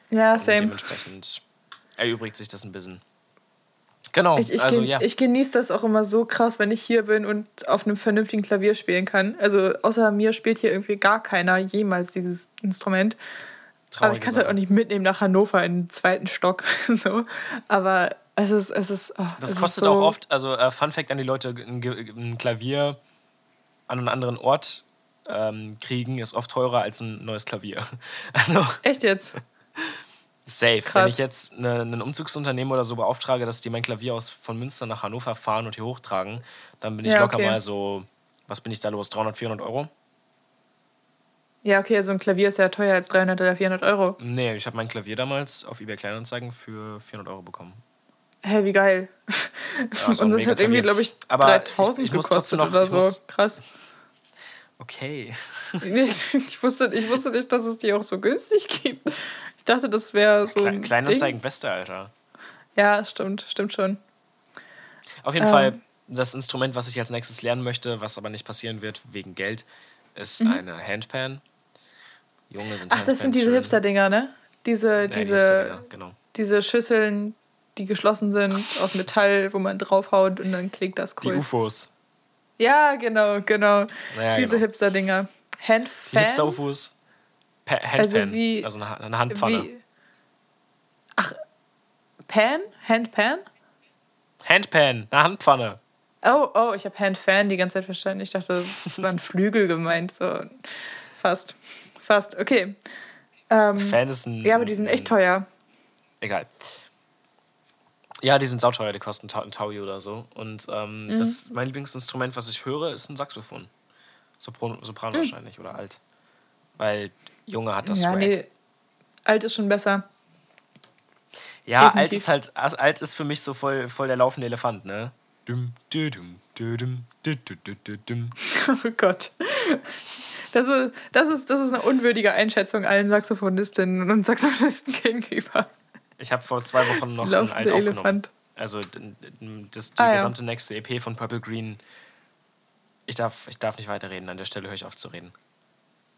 Ja, Und same. dementsprechend erübrigt sich das ein bisschen. Genau, Ich, ich, also ja. ich genieße das auch immer so krass, wenn ich hier bin und auf einem vernünftigen Klavier spielen kann. Also außer mir spielt hier irgendwie gar keiner jemals dieses Instrument. Aber Traurige ich kann es halt auch nicht mitnehmen nach Hannover in den zweiten Stock. so. Aber es ist, es ist. Oh, Das es kostet ist so, auch oft, also äh, Fun Fact an die Leute, ein, ein Klavier an einen anderen Ort ähm, kriegen, ist oft teurer als ein neues Klavier. Also Echt jetzt? safe. Wenn Krass. ich jetzt eine, ein Umzugsunternehmen oder so beauftrage, dass die mein Klavier aus von Münster nach Hannover fahren und hier hochtragen, dann bin ich Ja, locker okay. mal so, was bin ich da los, 300, 400 Euro? Ja, okay, so ein Klavier ist ja teuer als 300 oder 400 Euro. Nee, ich habe mein Klavier damals auf eBay Kleinanzeigen für 400 Euro bekommen. Hä, wie geil. auch und das hat irgendwie, glaube ich, Aber 3000 ich- ich gekostet noch- oder so. muss- Krass. Okay. Nee, ich, wusste, ich wusste nicht, dass es die auch so günstig gibt. Ich dachte, das wäre so. Kle ein Kleinanzeigen, beste, Alter. Ding. Ja, stimmt, stimmt schon. Auf jeden Ähm. Fall, das Instrument, was ich als nächstes lernen möchte, was aber nicht passieren wird wegen Geld, ist eine Handpan. Junge sind. Ach, das sind diese. Hipster-Dinger, ne? Diese, Ja, die diese, Hipster-Dinger, genau. diese Schüsseln, die geschlossen sind, aus Metall, wo man draufhaut und dann klingt das Die cool. UFOs. Ja, genau, genau. Ja, diese genau. Hipster-Dinger. Die Handfan? Hipster-UFOs. Pa Handpan, Also also, wie- eine, eine Handpfanne. Wie? Ach, Pan? Handpan? Handpan, eine Handpfanne. Oh, oh, ich habe Handfan die ganze Zeit verstanden. Ich dachte, das war ein Flügel gemeint. So. Fast. Fast. Okay. Ähm, Fan ist ein. ja, aber die sind echt teuer. Egal. Ja, die sind sauteuer, die kosten ein Taui oder so. Und ähm, Mhm. das mein Lieblingsinstrument, was ich höre, ist ein Saxophon. Sopran, Sopran wahrscheinlich oder alt. Weil Junge hat das Mhm. ja, Swag. nee. Alt ist schon besser. Ja, alt Definitiv. ist halt, also alt ist für mich so voll, voll der laufende Elefant, ne? Dum, dü, dum, dü, dum, dü, dü, dü, dü, dum. Oh Gott. Das ist, das, ist, das ist eine unwürdige Einschätzung allen Saxophonistinnen und Saxophonisten gegenüber. Ich habe vor zwei Wochen noch ein Laufende alt aufgenommen. Elefant. Also das, die Ah, ja. gesamte nächste EP von Purple Green. Ich darf, ich darf nicht weiterreden, an der Stelle höre ich auf zu reden.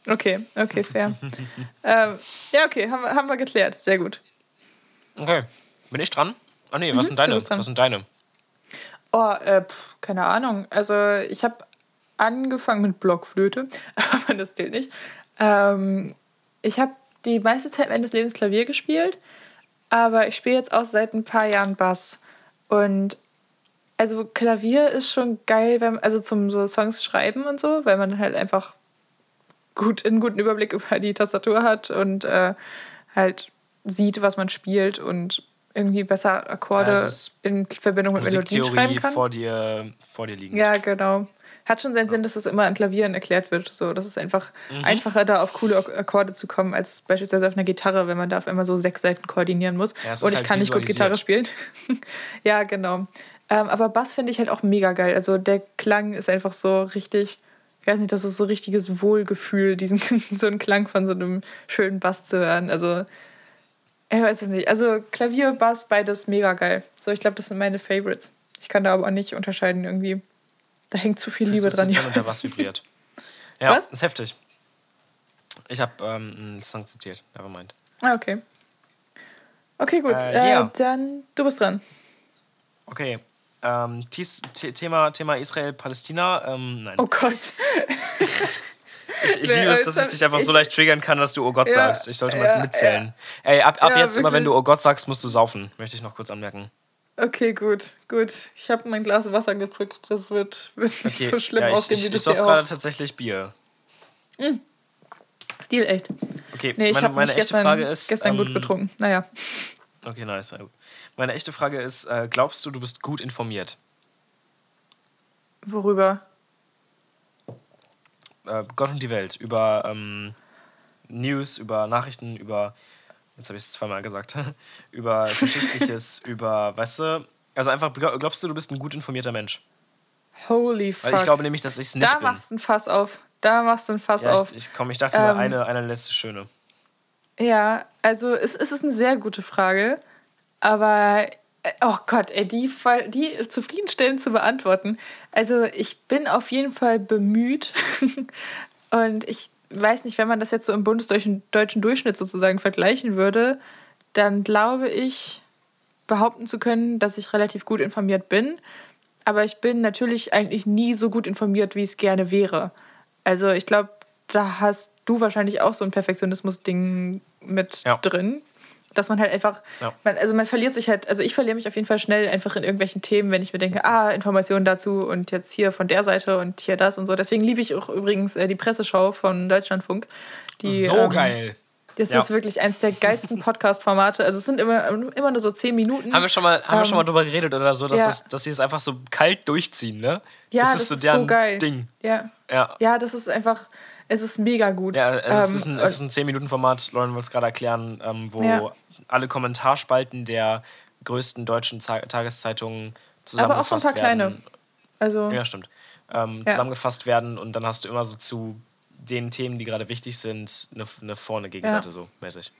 Okay, okay, fair. ähm, ja, okay, haben, wir- haben wir geklärt. Sehr gut. Okay. Bin ich dran? Ah nee, was sind deine? Mhm, bist dran. Was sind deine? Oh, äh, pf, keine Ahnung. Also ich habe angefangen mit Blockflöte, aber das zählt nicht. Ähm, ich habe die meiste Zeit meines Lebens Klavier gespielt, aber ich spiele jetzt auch seit ein paar Jahren Bass. Und also Klavier ist schon geil, wenn, also zum so Songs schreiben und so, weil man halt einfach gut einen guten Überblick über die Tastatur hat und äh, halt sieht, was man spielt und irgendwie besser Akkorde Ja, in Verbindung mit Melodien schreiben kann. vor dir, vor dir liegen. Ja, genau. Hat schon seinen Sinn, dass es immer an Klavieren erklärt wird. So, das ist einfach Mhm. einfacher, da auf coole Ak- Akkorde zu kommen, als beispielsweise auf einer Gitarre, wenn man da auf einmal so sechs Seiten koordinieren muss. Ja, Und ich halt kann nicht gut Gitarre spielen. ja, genau. Ähm, aber Bass finde ich halt auch mega geil. Also der Klang ist einfach so richtig, ich weiß nicht, das ist so richtiges Wohlgefühl, diesen so einen Klang von so einem schönen Bass zu hören. Also ich weiß es nicht. Also Klavier, Bass, beides mega geil. So, ich glaube, das sind meine Favorites. Ich kann da aber auch nicht unterscheiden irgendwie. Da hängt zu viel Liebe dran. Der jeweils. was vibriert. Ja, Was? ist heftig. Ich habe ähm, einen Song zitiert, nevermind. Ah, okay. Okay, gut. Äh, Äh, ja. Dann, du bist dran. Okay. Ähm, Thema, Thema Israel-Palästina. Ähm, nein. Oh Gott. Ich, ich Nee, liebe es, jetzt dass ich dich einfach so ich- leicht triggern kann, dass du Oh Gott Ja, sagst. Ich sollte mal ja, mitzählen. Ey, ab, ab Ja, jetzt immer, wenn wirklich. du Oh Gott sagst, musst du saufen. Möchte ich noch kurz anmerken. Okay, gut, gut. Ich habe mein Glas Wasser gedrückt. Das wird, wird nicht Okay. so schlimm ja, ich, ausgehen ich, wie ich das sauf gerade tatsächlich Bier. Stil echt. Okay, Nee, ich meine, habe meine mich echte gestern, Frage ist. gestern gut ähm, betrunken. Naja. Okay, nice. gut. Meine echte Frage ist: äh, Glaubst du, du bist gut informiert? Worüber? Äh, Gott und die Welt. Über ähm, News, über Nachrichten, über. Jetzt habe ich es zweimal gesagt. über Geschichtliches, über. Weißt du. Also einfach, glaub- glaubst du, du bist ein gut informierter Mensch? Holy fuck. Weil ich glaube nämlich, dass ich es nicht da bin. machst du ein Fass auf. Da machst du ein Fass Ja, auf. ich, ich, komm, ich dachte mir, Ähm, eine, eine letzte schöne. Ja, also es, es ist eine sehr gute Frage, aber äh, oh Gott, ey, die, die zufriedenstellend zu beantworten. Also ich bin auf jeden Fall bemüht und ich weiß nicht, wenn man das jetzt so im bundesdeutschen deutschen Durchschnitt sozusagen vergleichen würde, dann glaube ich behaupten zu können, dass ich relativ gut informiert bin. Aber ich bin natürlich eigentlich nie so gut informiert, wie es gerne wäre. Also ich glaube, da hast du wahrscheinlich auch so ein Perfektionismus-Ding mit Ja. drin. Dass man halt einfach, Ja. man, also man verliert sich halt, also ich verliere mich auf jeden Fall schnell einfach in irgendwelchen Themen, wenn ich mir denke, ah, Informationen dazu und jetzt hier von der Seite und hier das und so. Deswegen liebe ich auch übrigens äh, die Presseschau von Deutschlandfunk. Die, so ähm, geil. Das Ja. ist wirklich eins der geilsten Podcast-Formate. Also es sind immer, immer nur so zehn Minuten. Haben wir schon mal, haben wir schon mal Ähm, drüber geredet oder so, dass, ja. das, dass sie es einfach so kalt durchziehen, ne? ja, das das, ist so deren so geil. Ding. Ja. Ja. ja, das ist einfach, es ist mega gut. Ja, es, Ähm, ist ein, es ist ein 10-Minuten-Format, Lauren will es gerade erklären, ähm, wo. Alle Kommentarspalten der größten deutschen Za Tageszeitungen aber auch zusammengefasst so ein paar kleine. werden. Also, Ja, stimmt. Ähm, Ja. Zusammengefasst werden und dann hast du immer so zu den Themen, die gerade wichtig sind, eine, eine vorne Gegenseite so mäßig.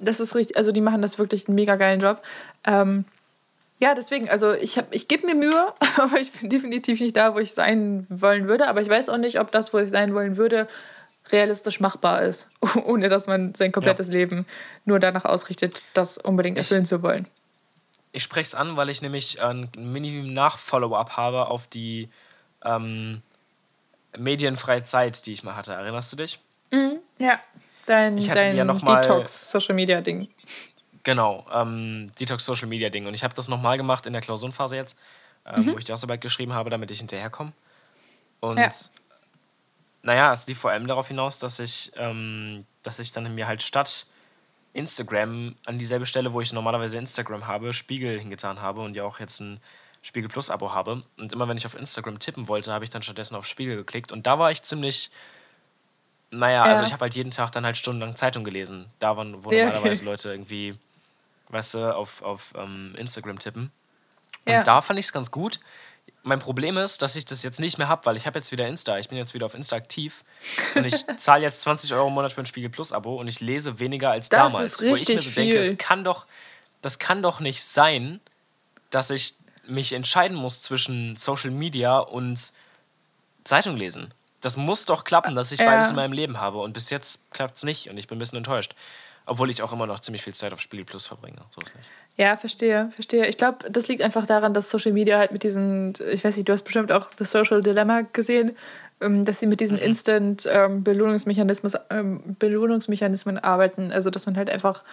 das ist richtig, also die machen das wirklich einen mega geilen Job. Ähm, ja, deswegen, also ich, hab- ich gebe mir Mühe, aber ich bin definitiv nicht da, wo ich sein wollen würde. Aber ich weiß auch nicht, ob das, wo ich sein wollen würde, realistisch machbar ist, ohne dass man sein komplettes Leben nur danach ausrichtet, das unbedingt Ich- erfüllen zu wollen. Ich spreche es an, weil ich nämlich ein Mini-Nach-Follow-up habe auf die ähm, medienfreie Zeit, die ich mal hatte. Erinnerst du dich? Ja, dein, Ich dein ja Detox-Social-Media-Ding. Genau, ähm, Detox Social Media Ding. Und ich habe das nochmal gemacht in der Klausurenphase jetzt, ähm, wo ich die Hausarbeit geschrieben habe, damit ich hinterherkomme. Und Ja. Naja, es lief vor allem darauf hinaus, dass ich, ähm, dass ich dann mir halt statt Instagram an dieselbe Stelle, wo ich normalerweise Instagram habe, Spiegel hingetan habe und ja auch jetzt ein Spiegel Plus Abo habe. Und immer wenn ich auf Instagram tippen wollte, habe ich dann stattdessen auf Spiegel geklickt. Und da war ich ziemlich. Naja, Ja. also ich habe halt jeden Tag dann halt stundenlang Zeitung gelesen. Da waren, wo Ja, normalerweise okay. Leute irgendwie, weißt du, auf, auf ähm, Instagram tippen. Und Ja. da fand ich es ganz gut. Mein Problem ist, dass ich das jetzt nicht mehr habe, weil ich habe jetzt wieder Insta. Ich bin jetzt wieder auf Insta aktiv. Und ich zahle jetzt 20 Euro im Monat für ein Spiegel Plus Abo und ich lese weniger als Das damals. ist wo ich mir richtig so denke, viel. es kann doch, das kann doch nicht sein, dass ich mich entscheiden muss zwischen Social Media und Zeitung lesen. Das muss doch klappen, dass ich Ja. beides in meinem Leben habe. Und bis jetzt klappt es nicht und ich bin ein bisschen enttäuscht. Obwohl ich auch immer noch ziemlich viel Zeit auf Spiegel Plus verbringe. So ist nicht. Ja, verstehe, verstehe. Ich glaube, das liegt einfach daran, dass Social Media halt mit diesen, ich weiß nicht, du hast bestimmt auch The Social Dilemma gesehen, ähm, dass sie mit diesen Instant ähm, Belohnungsmechanismus, ähm, Belohnungsmechanismen arbeiten. Also, dass man halt einfach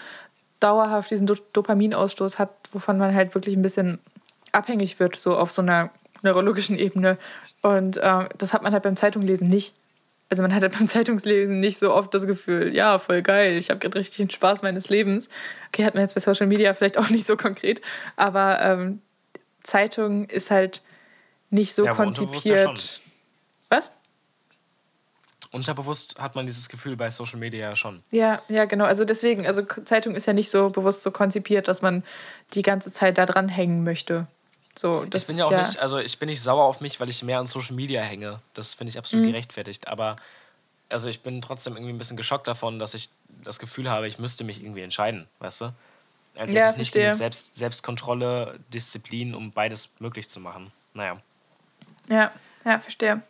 dauerhaft diesen Do Dopaminausstoß hat, wovon man halt wirklich ein bisschen abhängig wird, so auf so einer neurologischen Ebene. Und ähm, das hat man halt beim Zeitunglesen nicht. Also man hat halt beim Zeitungslesen nicht so oft das Gefühl, ja, voll geil, ich habe gerade richtig den Spaß meines Lebens. Okay, hat man jetzt bei Social Media vielleicht auch nicht so konkret, aber ähm, Zeitung ist halt nicht so Ja, unterbewusst ja konzipiert. Was? Unterbewusst hat man dieses Gefühl bei Social Media ja schon. Ja, ja, genau. Also deswegen, also Zeitung ist ja nicht so bewusst so konzipiert, dass man die ganze Zeit da dran hängen möchte. So, das ich bin ja auch nicht, also ich bin nicht sauer auf mich, weil ich mehr an Social Media hänge. Das finde ich Mhm. absolut gerechtfertigt. Aber also ich bin trotzdem irgendwie ein bisschen geschockt davon, dass ich das Gefühl habe, ich müsste mich irgendwie entscheiden, weißt du? Als hätte Ja, ich nicht genug Selbst, Selbstkontrolle, Disziplin, um beides möglich zu machen. Naja. Ja, ja, verstehe.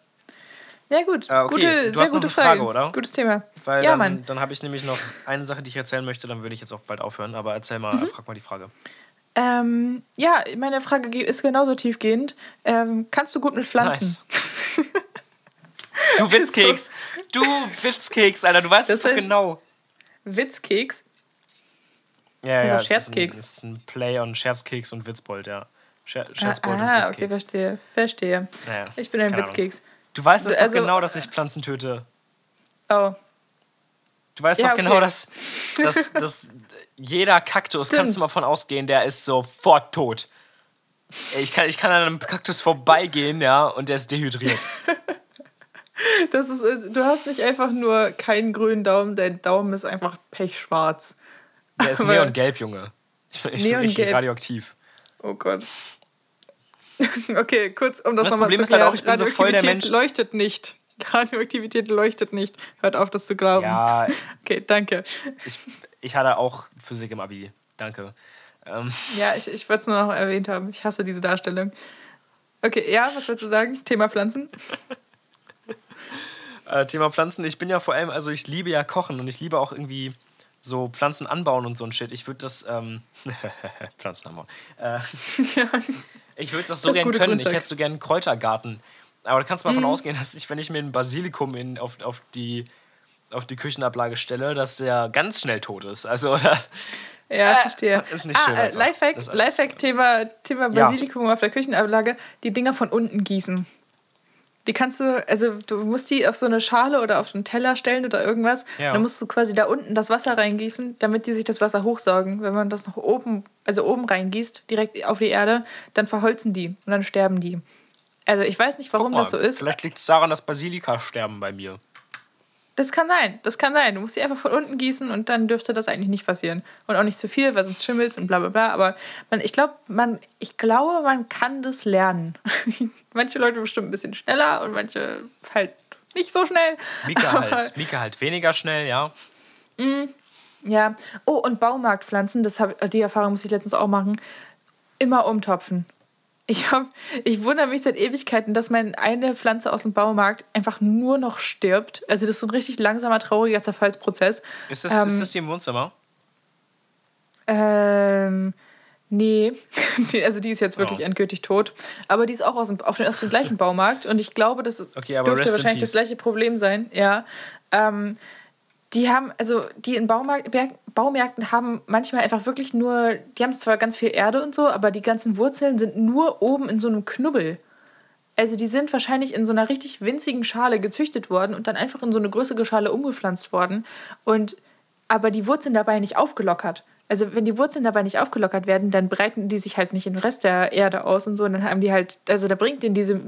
Ja, gut. Ah, okay. Gute, Du sehr hast noch gute eine Frage, Frage, oder? Gutes Thema. Weil ja, dann, Mann. dann habe ich nämlich noch eine Sache, die ich erzählen möchte, dann würde ich jetzt auch bald aufhören. Aber erzähl mal, Mhm. frag mal die Frage. Ähm, ja, meine Frage ge- ist genauso tiefgehend. Ähm, kannst du gut mit Pflanzen? Nice. Du Witzkeks! Du Witzkeks, Alter, du weißt Das es doch heißt- genau. Witzkeks? Ja, Also ja, es ist, ein, Scherzkeks. ist ein Play on Scherzkeks und Witzbold, ja. Scher Scherzbold ah, und okay, Witzkeks. verstehe. Verstehe. Ja, Ich bin ein keine Ahnung. Witzkeks. Du weißt es Also- doch genau, dass ich Pflanzen töte. Oh, Du weißt Ja, doch genau, okay. dass, dass, dass jeder Kaktus, Stimmt. kannst du mal von ausgehen, der ist sofort tot. Ich kann, ich kann an einem Kaktus vorbeigehen, ja, und der ist dehydriert. das ist, du hast nicht einfach nur keinen grünen Daumen, dein Daumen ist einfach pechschwarz. Der ist neongelb, Junge. Ich bin, ich bin richtig radioaktiv. Oh Gott. okay, kurz, um das, Das nochmal Problem zu ist halt klären. auch, ich bin so voll der Radioaktivität Mensch- leuchtet nicht. Radioaktivität leuchtet nicht. Hört auf, das zu glauben. Ja, Okay, danke. ich, ich hatte auch Physik im Abi. Danke. Ähm, Ja, ich, ich wollte es nur noch erwähnt haben. Ich hasse diese Darstellung. Okay, ja, was würdest du sagen? Thema Pflanzen? äh, Thema Pflanzen. Ich bin ja vor allem, also ich liebe ja Kochen und ich liebe auch irgendwie so Pflanzen anbauen und so ein Shit. Ich würde das, ähm, Pflanzen anbauen. Äh, ich würde das so Das gern können. Grünzeug. Ich hätte so gern einen Kräutergarten. Aber da kannst du mal Mhm. davon ausgehen, dass ich, wenn ich mir ein Basilikum in, auf, auf, die, auf die Küchenablage stelle, dass der ganz schnell tot ist. Also, oder, Ja, verstehe. ist nicht ah, schön äh, einfach. Lifehack, Lifehack Thema, Thema Ja. Basilikum auf der Küchenablage. Die Dinger von unten gießen. Die kannst du, also du musst die auf so eine Schale oder auf einen Teller stellen oder irgendwas. Ja. Dann musst du quasi da unten das Wasser reingießen, damit die sich das Wasser hochsaugen. Wenn man das noch oben, also oben reingießt, direkt auf die Erde, dann verholzen die und dann sterben die. Also ich weiß nicht, warum mal, das so ist. Vielleicht liegt es daran, dass Basilika sterben bei mir. Das kann sein, das kann sein. Du musst die einfach von unten gießen und dann dürfte das eigentlich nicht passieren. Und auch nicht zu viel, weil sonst schimmelt und bla bla bla. Aber man, ich, glaub, man, ich glaube, man kann das lernen. manche Leute bestimmt ein bisschen schneller und manche halt nicht so schnell. Mika halt, Mika halt weniger schnell, ja. Ja. Oh, und Baumarktpflanzen, das hab, die Erfahrung muss ich letztens auch machen. Immer umtopfen. Ich, hab, ich wundere mich seit Ewigkeiten, dass meine eine Pflanze aus dem Baumarkt einfach nur noch stirbt. Also das ist so ein richtig langsamer, trauriger Zerfallsprozess. Ist das, Ähm, ist das die im Wohnzimmer? Ähm, nee. Die, also die ist jetzt wirklich Oh. endgültig tot. Aber die ist auch aus dem, auf den, aus dem gleichen Baumarkt. Und ich glaube, das Okay, dürfte wahrscheinlich das gleiche Problem sein. Ja. Ähm, die haben, also die in Baumarkt, Baumärkten haben manchmal einfach wirklich nur, die haben zwar ganz viel Erde und so, aber die ganzen Wurzeln sind nur oben in so einem Knubbel. Also die sind wahrscheinlich in so einer richtig winzigen Schale gezüchtet worden und dann einfach in so eine größere Schale umgepflanzt worden. Und aber die Wurzeln dabei nicht aufgelockert. Also wenn die Wurzeln dabei nicht aufgelockert werden, dann breiten die sich halt nicht im Rest der Erde aus und so. Und dann haben die halt, also da bringt denen diese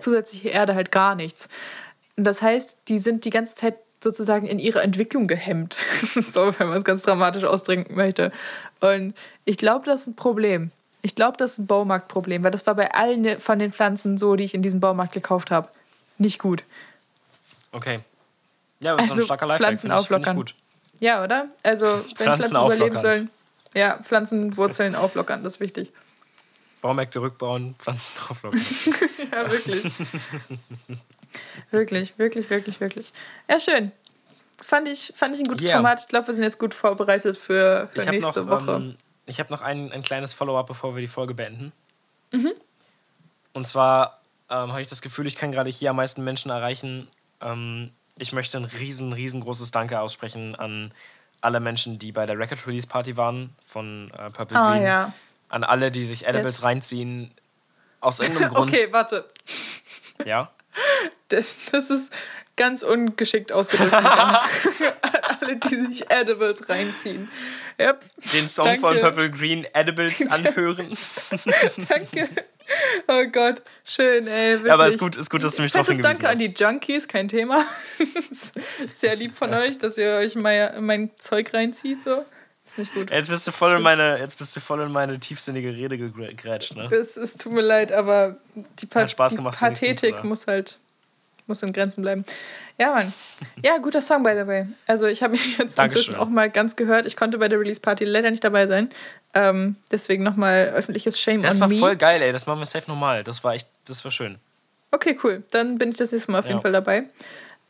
zusätzliche Erde halt gar nichts. Und das heißt, die sind die ganze Zeit sozusagen in ihrer Entwicklung gehemmt. so, wenn man es ganz dramatisch ausdrücken möchte. Und ich glaube, das ist ein Problem. Ich glaube, das ist ein Baumarktproblem, weil das war bei allen von den Pflanzen so, die ich in diesem Baumarkt gekauft habe. Nicht gut. Okay. Ja, das ist Also ein starker Lifehack. Pflanzen ich, find ich auflockern. gut. Ja, oder? Also, wenn Pflanzen Pflanzen, überleben auflockern. sollen. Ja, Pflanzenwurzeln auflockern, das ist wichtig. Baumärkte rückbauen, Pflanzen drauflocken. Ja, wirklich. Wirklich, wirklich, wirklich, wirklich. Ja, schön. Fand ich, fand ich ein gutes Yeah. Format. Ich glaube, wir sind jetzt gut vorbereitet für, für habe nächste noch, Woche. ähm, ich hab noch ein, ein kleines Follow-up, bevor wir die Folge beenden. Mhm. Und zwar ähm, habe ich das Gefühl, ich kann gerade hier am meisten Menschen erreichen. Ähm, ich möchte ein riesen, riesengroßes Danke aussprechen an alle Menschen, die bei der Record Release Party waren von äh, Purple ah, Green. ja. An alle, die sich Edibles Jetzt. reinziehen. Aus irgendeinem Grund. Okay, warte. Ja. Das, das ist ganz ungeschickt ausgedrückt. Alle, die sich Edibles reinziehen. Yep. Den Song Danke. von Purple Green Edibles anhören. Danke. Oh Gott, schön, ey. Wirklich. Ja, aber ist gut, ist gut, dass du mich darauf hingewiesen Danke an hast. die Junkies, kein Thema. Sehr lieb von euch, dass ihr euch mein, mein Zeug reinzieht. So. Ist nicht gut. Jetzt bist du voll in meine, jetzt bist du voll in meine tiefsinnige Rede gegrätscht, ne? Es, es tut mir leid, aber die, pa die gemacht Pathetik muss halt muss in Grenzen bleiben. Ja, Mann. Ja, guter Song, by the way. Also ich habe mich jetzt Dankeschön. inzwischen auch mal ganz gehört. Ich konnte bei der Release-Party leider nicht dabei sein. Ähm, deswegen nochmal öffentliches Shame Das on war me. voll geil, ey. Das machen wir safe nochmal. Das war echt, das war schön. Okay, cool. Dann bin ich das nächste Mal auf jeden Ja. Fall dabei.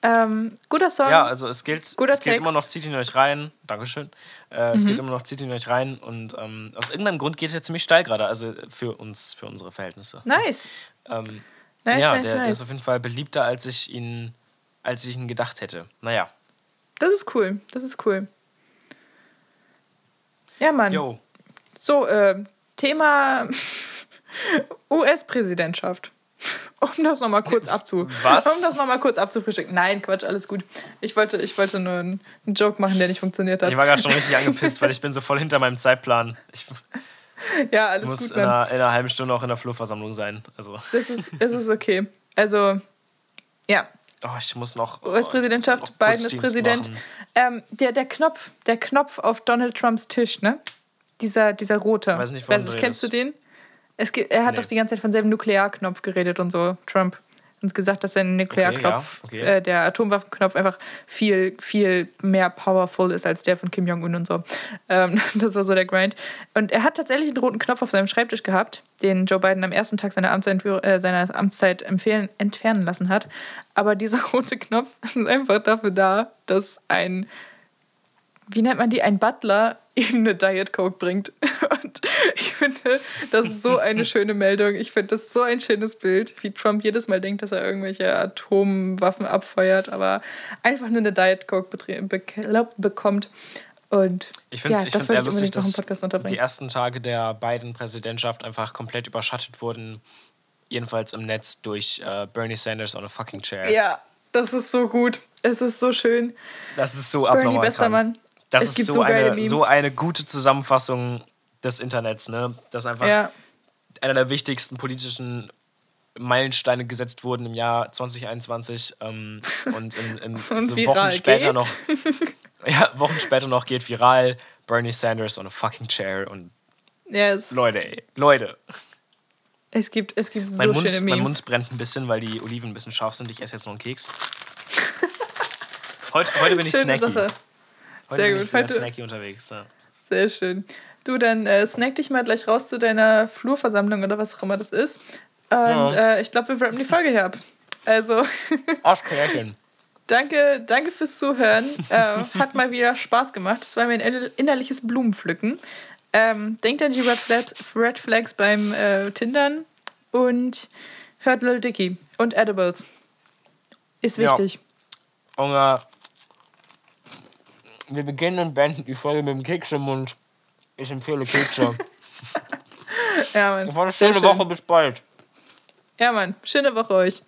Ähm, guter Song. Ja, also es gilt, Guter es gilt Text. Mhm. immer noch, zieht ihn euch rein. Dankeschön. Äh, es gilt immer noch, zieht ihn euch rein. Und ähm, aus irgendeinem Grund geht er ziemlich steil gerade. Also für uns, für unsere Verhältnisse. Nice. Ähm, Nice, ja, nice, der, der nice. ist auf jeden Fall beliebter, als ich ihn, als ich ihn gedacht hätte. Naja. Das ist cool. Das ist cool. Ja, Mann. Yo. So, äh, Thema US-Präsidentschaft. Um das nochmal kurz abzu. Was? Um das nochmal kurz abzufrühstücken. Nein, Quatsch, alles gut. Ich wollte, ich wollte nur einen, einen Joke machen, der nicht funktioniert hat. Ich war gerade schon richtig angepisst, weil ich bin so voll hinter meinem Zeitplan. Ich ja, alles muss gut, in Mann. einer, in einer halben Stunde auch in der Flurversammlung sein. Also, Das ist, es ist okay. Also, ja, oh, ich muss noch. oh, US-Präsidentschaft, ich muss Biden ist Präsident. Ähm, der, der Knopf, der Knopf auf Donald Trumps Tisch, ne? Dieser, dieser rote. Weiß nicht, Weiß du kennst du den? Es gibt, er hat Nee. doch die ganze Zeit von selben Nuklearknopf geredet und so, Trump. Und gesagt, dass sein Nuklearknopf, Okay, ja, okay. äh, der Atomwaffenknopf, einfach viel, viel mehr powerful ist als der von Kim Jong-un und so. Ähm, das war so der Grind. Und er hat tatsächlich einen roten Knopf auf seinem Schreibtisch gehabt, den Joe Biden am ersten Tag seiner, Amtsentwür äh, seiner Amtszeit empfehlen, entfernen lassen hat. Aber dieser rote Knopf ist einfach dafür da, dass ein wie nennt man die, ein Butler ihm eine Diet Coke bringt. Und ich finde, das ist so eine schöne Meldung. Ich finde das so ein schönes Bild, wie Trump jedes Mal denkt, dass er irgendwelche Atomwaffen abfeuert, aber einfach nur eine Diet Coke be bekommt. Und Ich finde es ja, ich das ich lustig, dass die ersten Tage der Biden-Präsidentschaft einfach komplett überschattet wurden. Jedenfalls im Netz durch äh, Bernie Sanders on a fucking chair. Ja, das ist so gut. Es ist so schön. Das ist so Bernie, abnormal. bester krank. Mann. Das Es ist so, so eine, so eine gute Zusammenfassung des Internets, ne? Dass einfach Ja, einer der wichtigsten politischen Meilensteine gesetzt wurden im Jahr 2021 ähm, und in, in Und so Wochen später geht. noch ja, Wochen später noch geht viral Bernie Sanders on a fucking chair und ja es, Leute, ey, Leute. es gibt, es gibt so Mein, Mund, schöne mein Memes. Mund brennt ein bisschen, weil die Oliven ein bisschen scharf sind. Ich esse jetzt noch einen Keks. Heute, heute bin ich Schöne snacky. Sache. Heute Sehr gut. ich sehr Heute- snacky unterwegs. Ja. Sehr schön. Du, dann äh, snack dich mal gleich raus zu deiner Flurversammlung oder was auch immer das ist. Und Ja. äh, ich glaube, wir wrappen die Folge hier ab. Also, Arschkärchen. danke, danke fürs Zuhören. äh, hat mal wieder Spaß gemacht. Es war mir ein inner- innerliches Blumenpflücken. Ähm, denkt an die Red Flags, Red Flags beim äh, Tindern und hört Lil Dicky und Edibles. Ist Ja. wichtig. Und, äh, wir beginnen und beenden die Folge mit dem Keks im Mund. Ich empfehle Kekse. Ja, Mann. War eine schöne schön. Woche, bis bald. Ja, Mann. Schöne Woche euch.